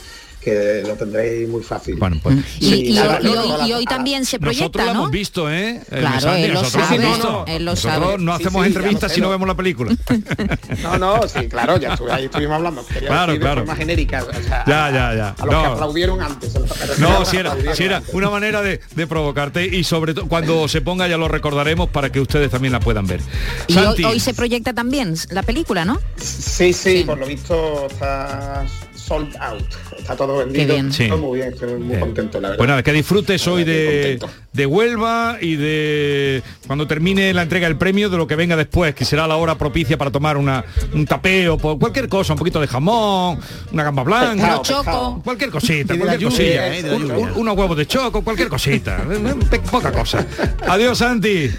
que lo tendréis muy fácil. Bueno, pues. Y, Sí, y nada, hoy- y no, hoy- no, y hoy también se Nosotros proyecta, lo ¿no? hemos visto, ¿eh? Eh, Claro, él lo nosotros sabe, lo él lo Nosotros sabe. no Sí, hacemos sí, entrevistas ya lo si no vemos la película. No, no, sí, claro, ya estuve, ahí estuvimos hablando. Quería Claro, decir de claro. forma genérica, o sea, Ya, ya, ya. A los que No. aplaudieron antes. No, si era, si era antes. una manera de, de provocarte y sobre todo cuando se ponga ya lo recordaremos para que ustedes también la puedan ver. Y hoy, Santi, hoy se proyecta también la película, ¿no? Sí, sí, por lo visto está sold out. Está todo vendido. bien. Sí. Muy bien, estoy muy Bien. contento, la verdad. pues nada, que disfrutes hoy de, de Huelva y de cuando termine la entrega del premio de lo que venga después, que será la hora propicia para tomar una, un tapeo, por cualquier cosa, un poquito de jamón, una gamba blanca, Pescado, choco. pescado. cualquier cosita, cualquier lluvia, cosilla, eh, un- un- unos huevos de choco, cualquier cosita, poca cosa. Adiós, Santi.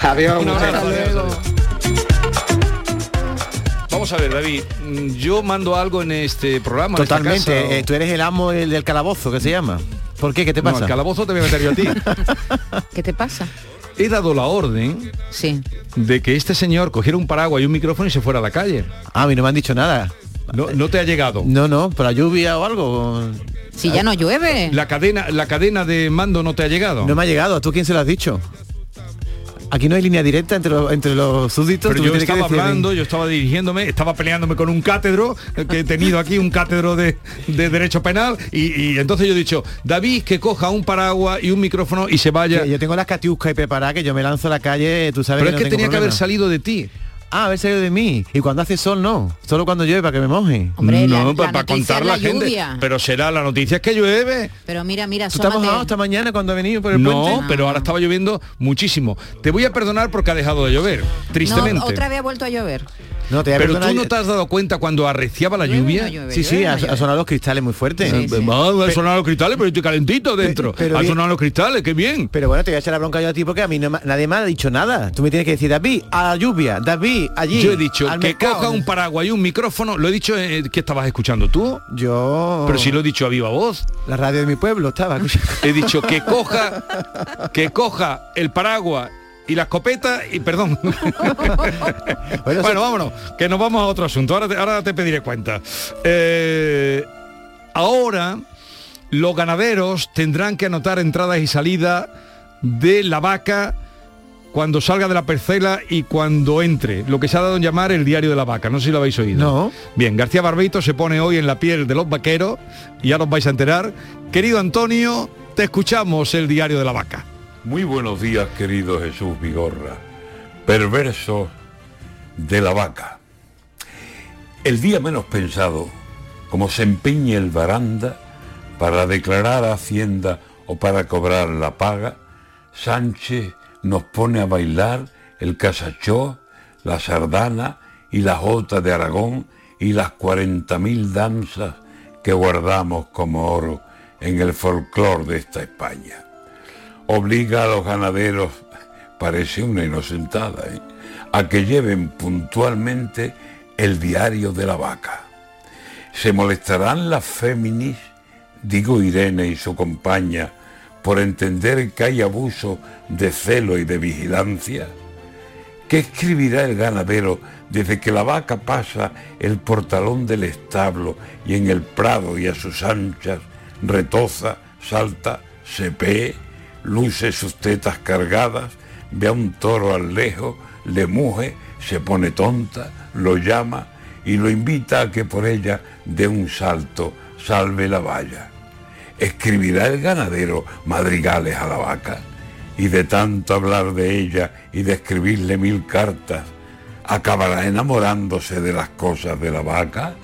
Adiós, Un abrazo, adiós, Vamos a ver, David, mm, yo mando algo en este programa. casa, Totalmente. o- eh, tú eres el amo el del calabozo, que se llama. ¿Por qué? ¿Qué te No, pasa? el calabozo te voy a meter yo a ti. ¿Qué te pasa? He dado la orden Sí. de que este señor cogiera un paraguas y un micrófono y se fuera a la calle. Ah, a mí no me han dicho nada. No, no te ha llegado. No, no, por la lluvia o algo. Si ya no llueve. La cadena, la cadena de mando no te ha llegado. No me ha llegado. ¿A tú quién se lo has dicho? Aquí no hay línea directa entre los, entre los súbditos. Pero yo que estaba hablando, yo estaba dirigiéndome, estaba peleándome con un cátedro, eh, que he tenido aquí un cátedro de, de derecho penal, y, y entonces yo he dicho, David, que coja un paraguas y un micrófono y se vaya. Yo, yo tengo las catiuscas y preparadas que yo me lanzo a la calle, tú sabes Pero es no que tengo tenía que haber salido de ti. Ah, haber salido de mí. Y cuando hace sol no. Solo cuando llueve para que me moje. Hombre, la- no, la para contar la, la gente. lluvia. Pero será la noticia es que llueve. Pero mira, mira, ¿Tú estás mojado esta mañana cuando he venido por el No, puente? pero ahora estaba lloviendo muchísimo. Te voy a perdonar porque ha dejado de llover, tristemente. No, otra vez ha vuelto a llover. No, te Pero tú no te has dado cuenta cuando arreciaba la lluvia. llueve, Sí, sí, ha, sonado los cristales muy fuerte. Sí, ha sonado los cristales, pero estoy calentito dentro. pero ha bien- sonado los cristales, qué bien. Pero bueno, te voy a echar la bronca yo a ti porque a mí no nadie me ha dicho nada. Tú me tienes que decir, David, a la lluvia, David, allí. Yo he dicho al que mercado". coja un paraguas y un micrófono. Lo he dicho eh, que estabas escuchando tú. Yo... Pero si lo he dicho a viva voz. La radio de mi pueblo estaba. escuchando. He dicho que coja, que coja el paraguas y la escopeta y perdón. Bueno, vámonos, que nos vamos a otro asunto. Ahora te, ahora te pediré cuenta. Eh, ahora los ganaderos tendrán que anotar entradas y salidas de la vaca cuando salga de la parcela y cuando entre, lo que se ha dado en llamar el diario de la vaca, no sé si lo habéis oído. No. Bien, García Barbeito se pone hoy en la piel de los vaqueros y ya os vais a enterar. Querido Antonio, te escuchamos el diario de la vaca. Muy buenos días, querido Jesús Vigorra, perverso de la vaca. El día menos pensado, como se empeñe el baranda para declarar Hacienda o para cobrar la paga, Sánchez nos pone a bailar el casachó, la sardana y la jota de Aragón y las 40.000 danzas que guardamos como oro en el folclor de esta España obliga a los ganaderos, parece una inocentada, ¿eh? a que lleven puntualmente el diario de la vaca. ¿Se molestarán las féminis, digo Irene y su compañía, por entender que hay abuso de celo y de vigilancia? ¿Qué escribirá el ganadero desde que la vaca pasa el portalón del establo y en el prado y a sus anchas retoza, salta, se pee, luce sus tetas cargadas, ve a un toro al lejos, le muge, se pone tonta, lo llama y lo invita a que por ella dé un salto, salve la valla? ¿Escribirá el ganadero madrigales a la vaca? Y de tanto hablar de ella y de escribirle mil cartas, acabará enamorándose de las cosas de la vaca,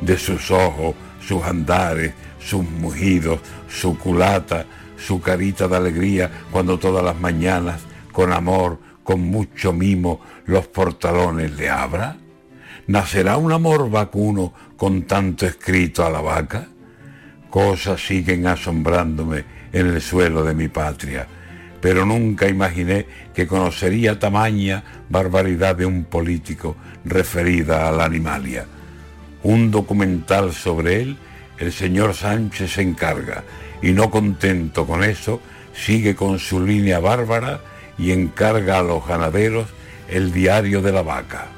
de sus ojos, sus andares, sus mugidos, su culata, su carita de alegría cuando todas las mañanas, con amor, con mucho mimo, los portalones le abra? ¿Nacerá un amor vacuno con tanto escrito a la vaca? Cosas siguen asombrándome en el suelo de mi patria, pero nunca imaginé que conocería tamaña barbaridad de un político referida a la animalia. Un documental sobre él, el señor Sánchez se encarga, y no contento con eso, sigue con su línea bárbara y encarga a los ganaderos el diario de la vaca.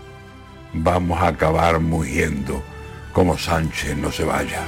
Vamos a acabar muriendo como Sánchez no se vaya.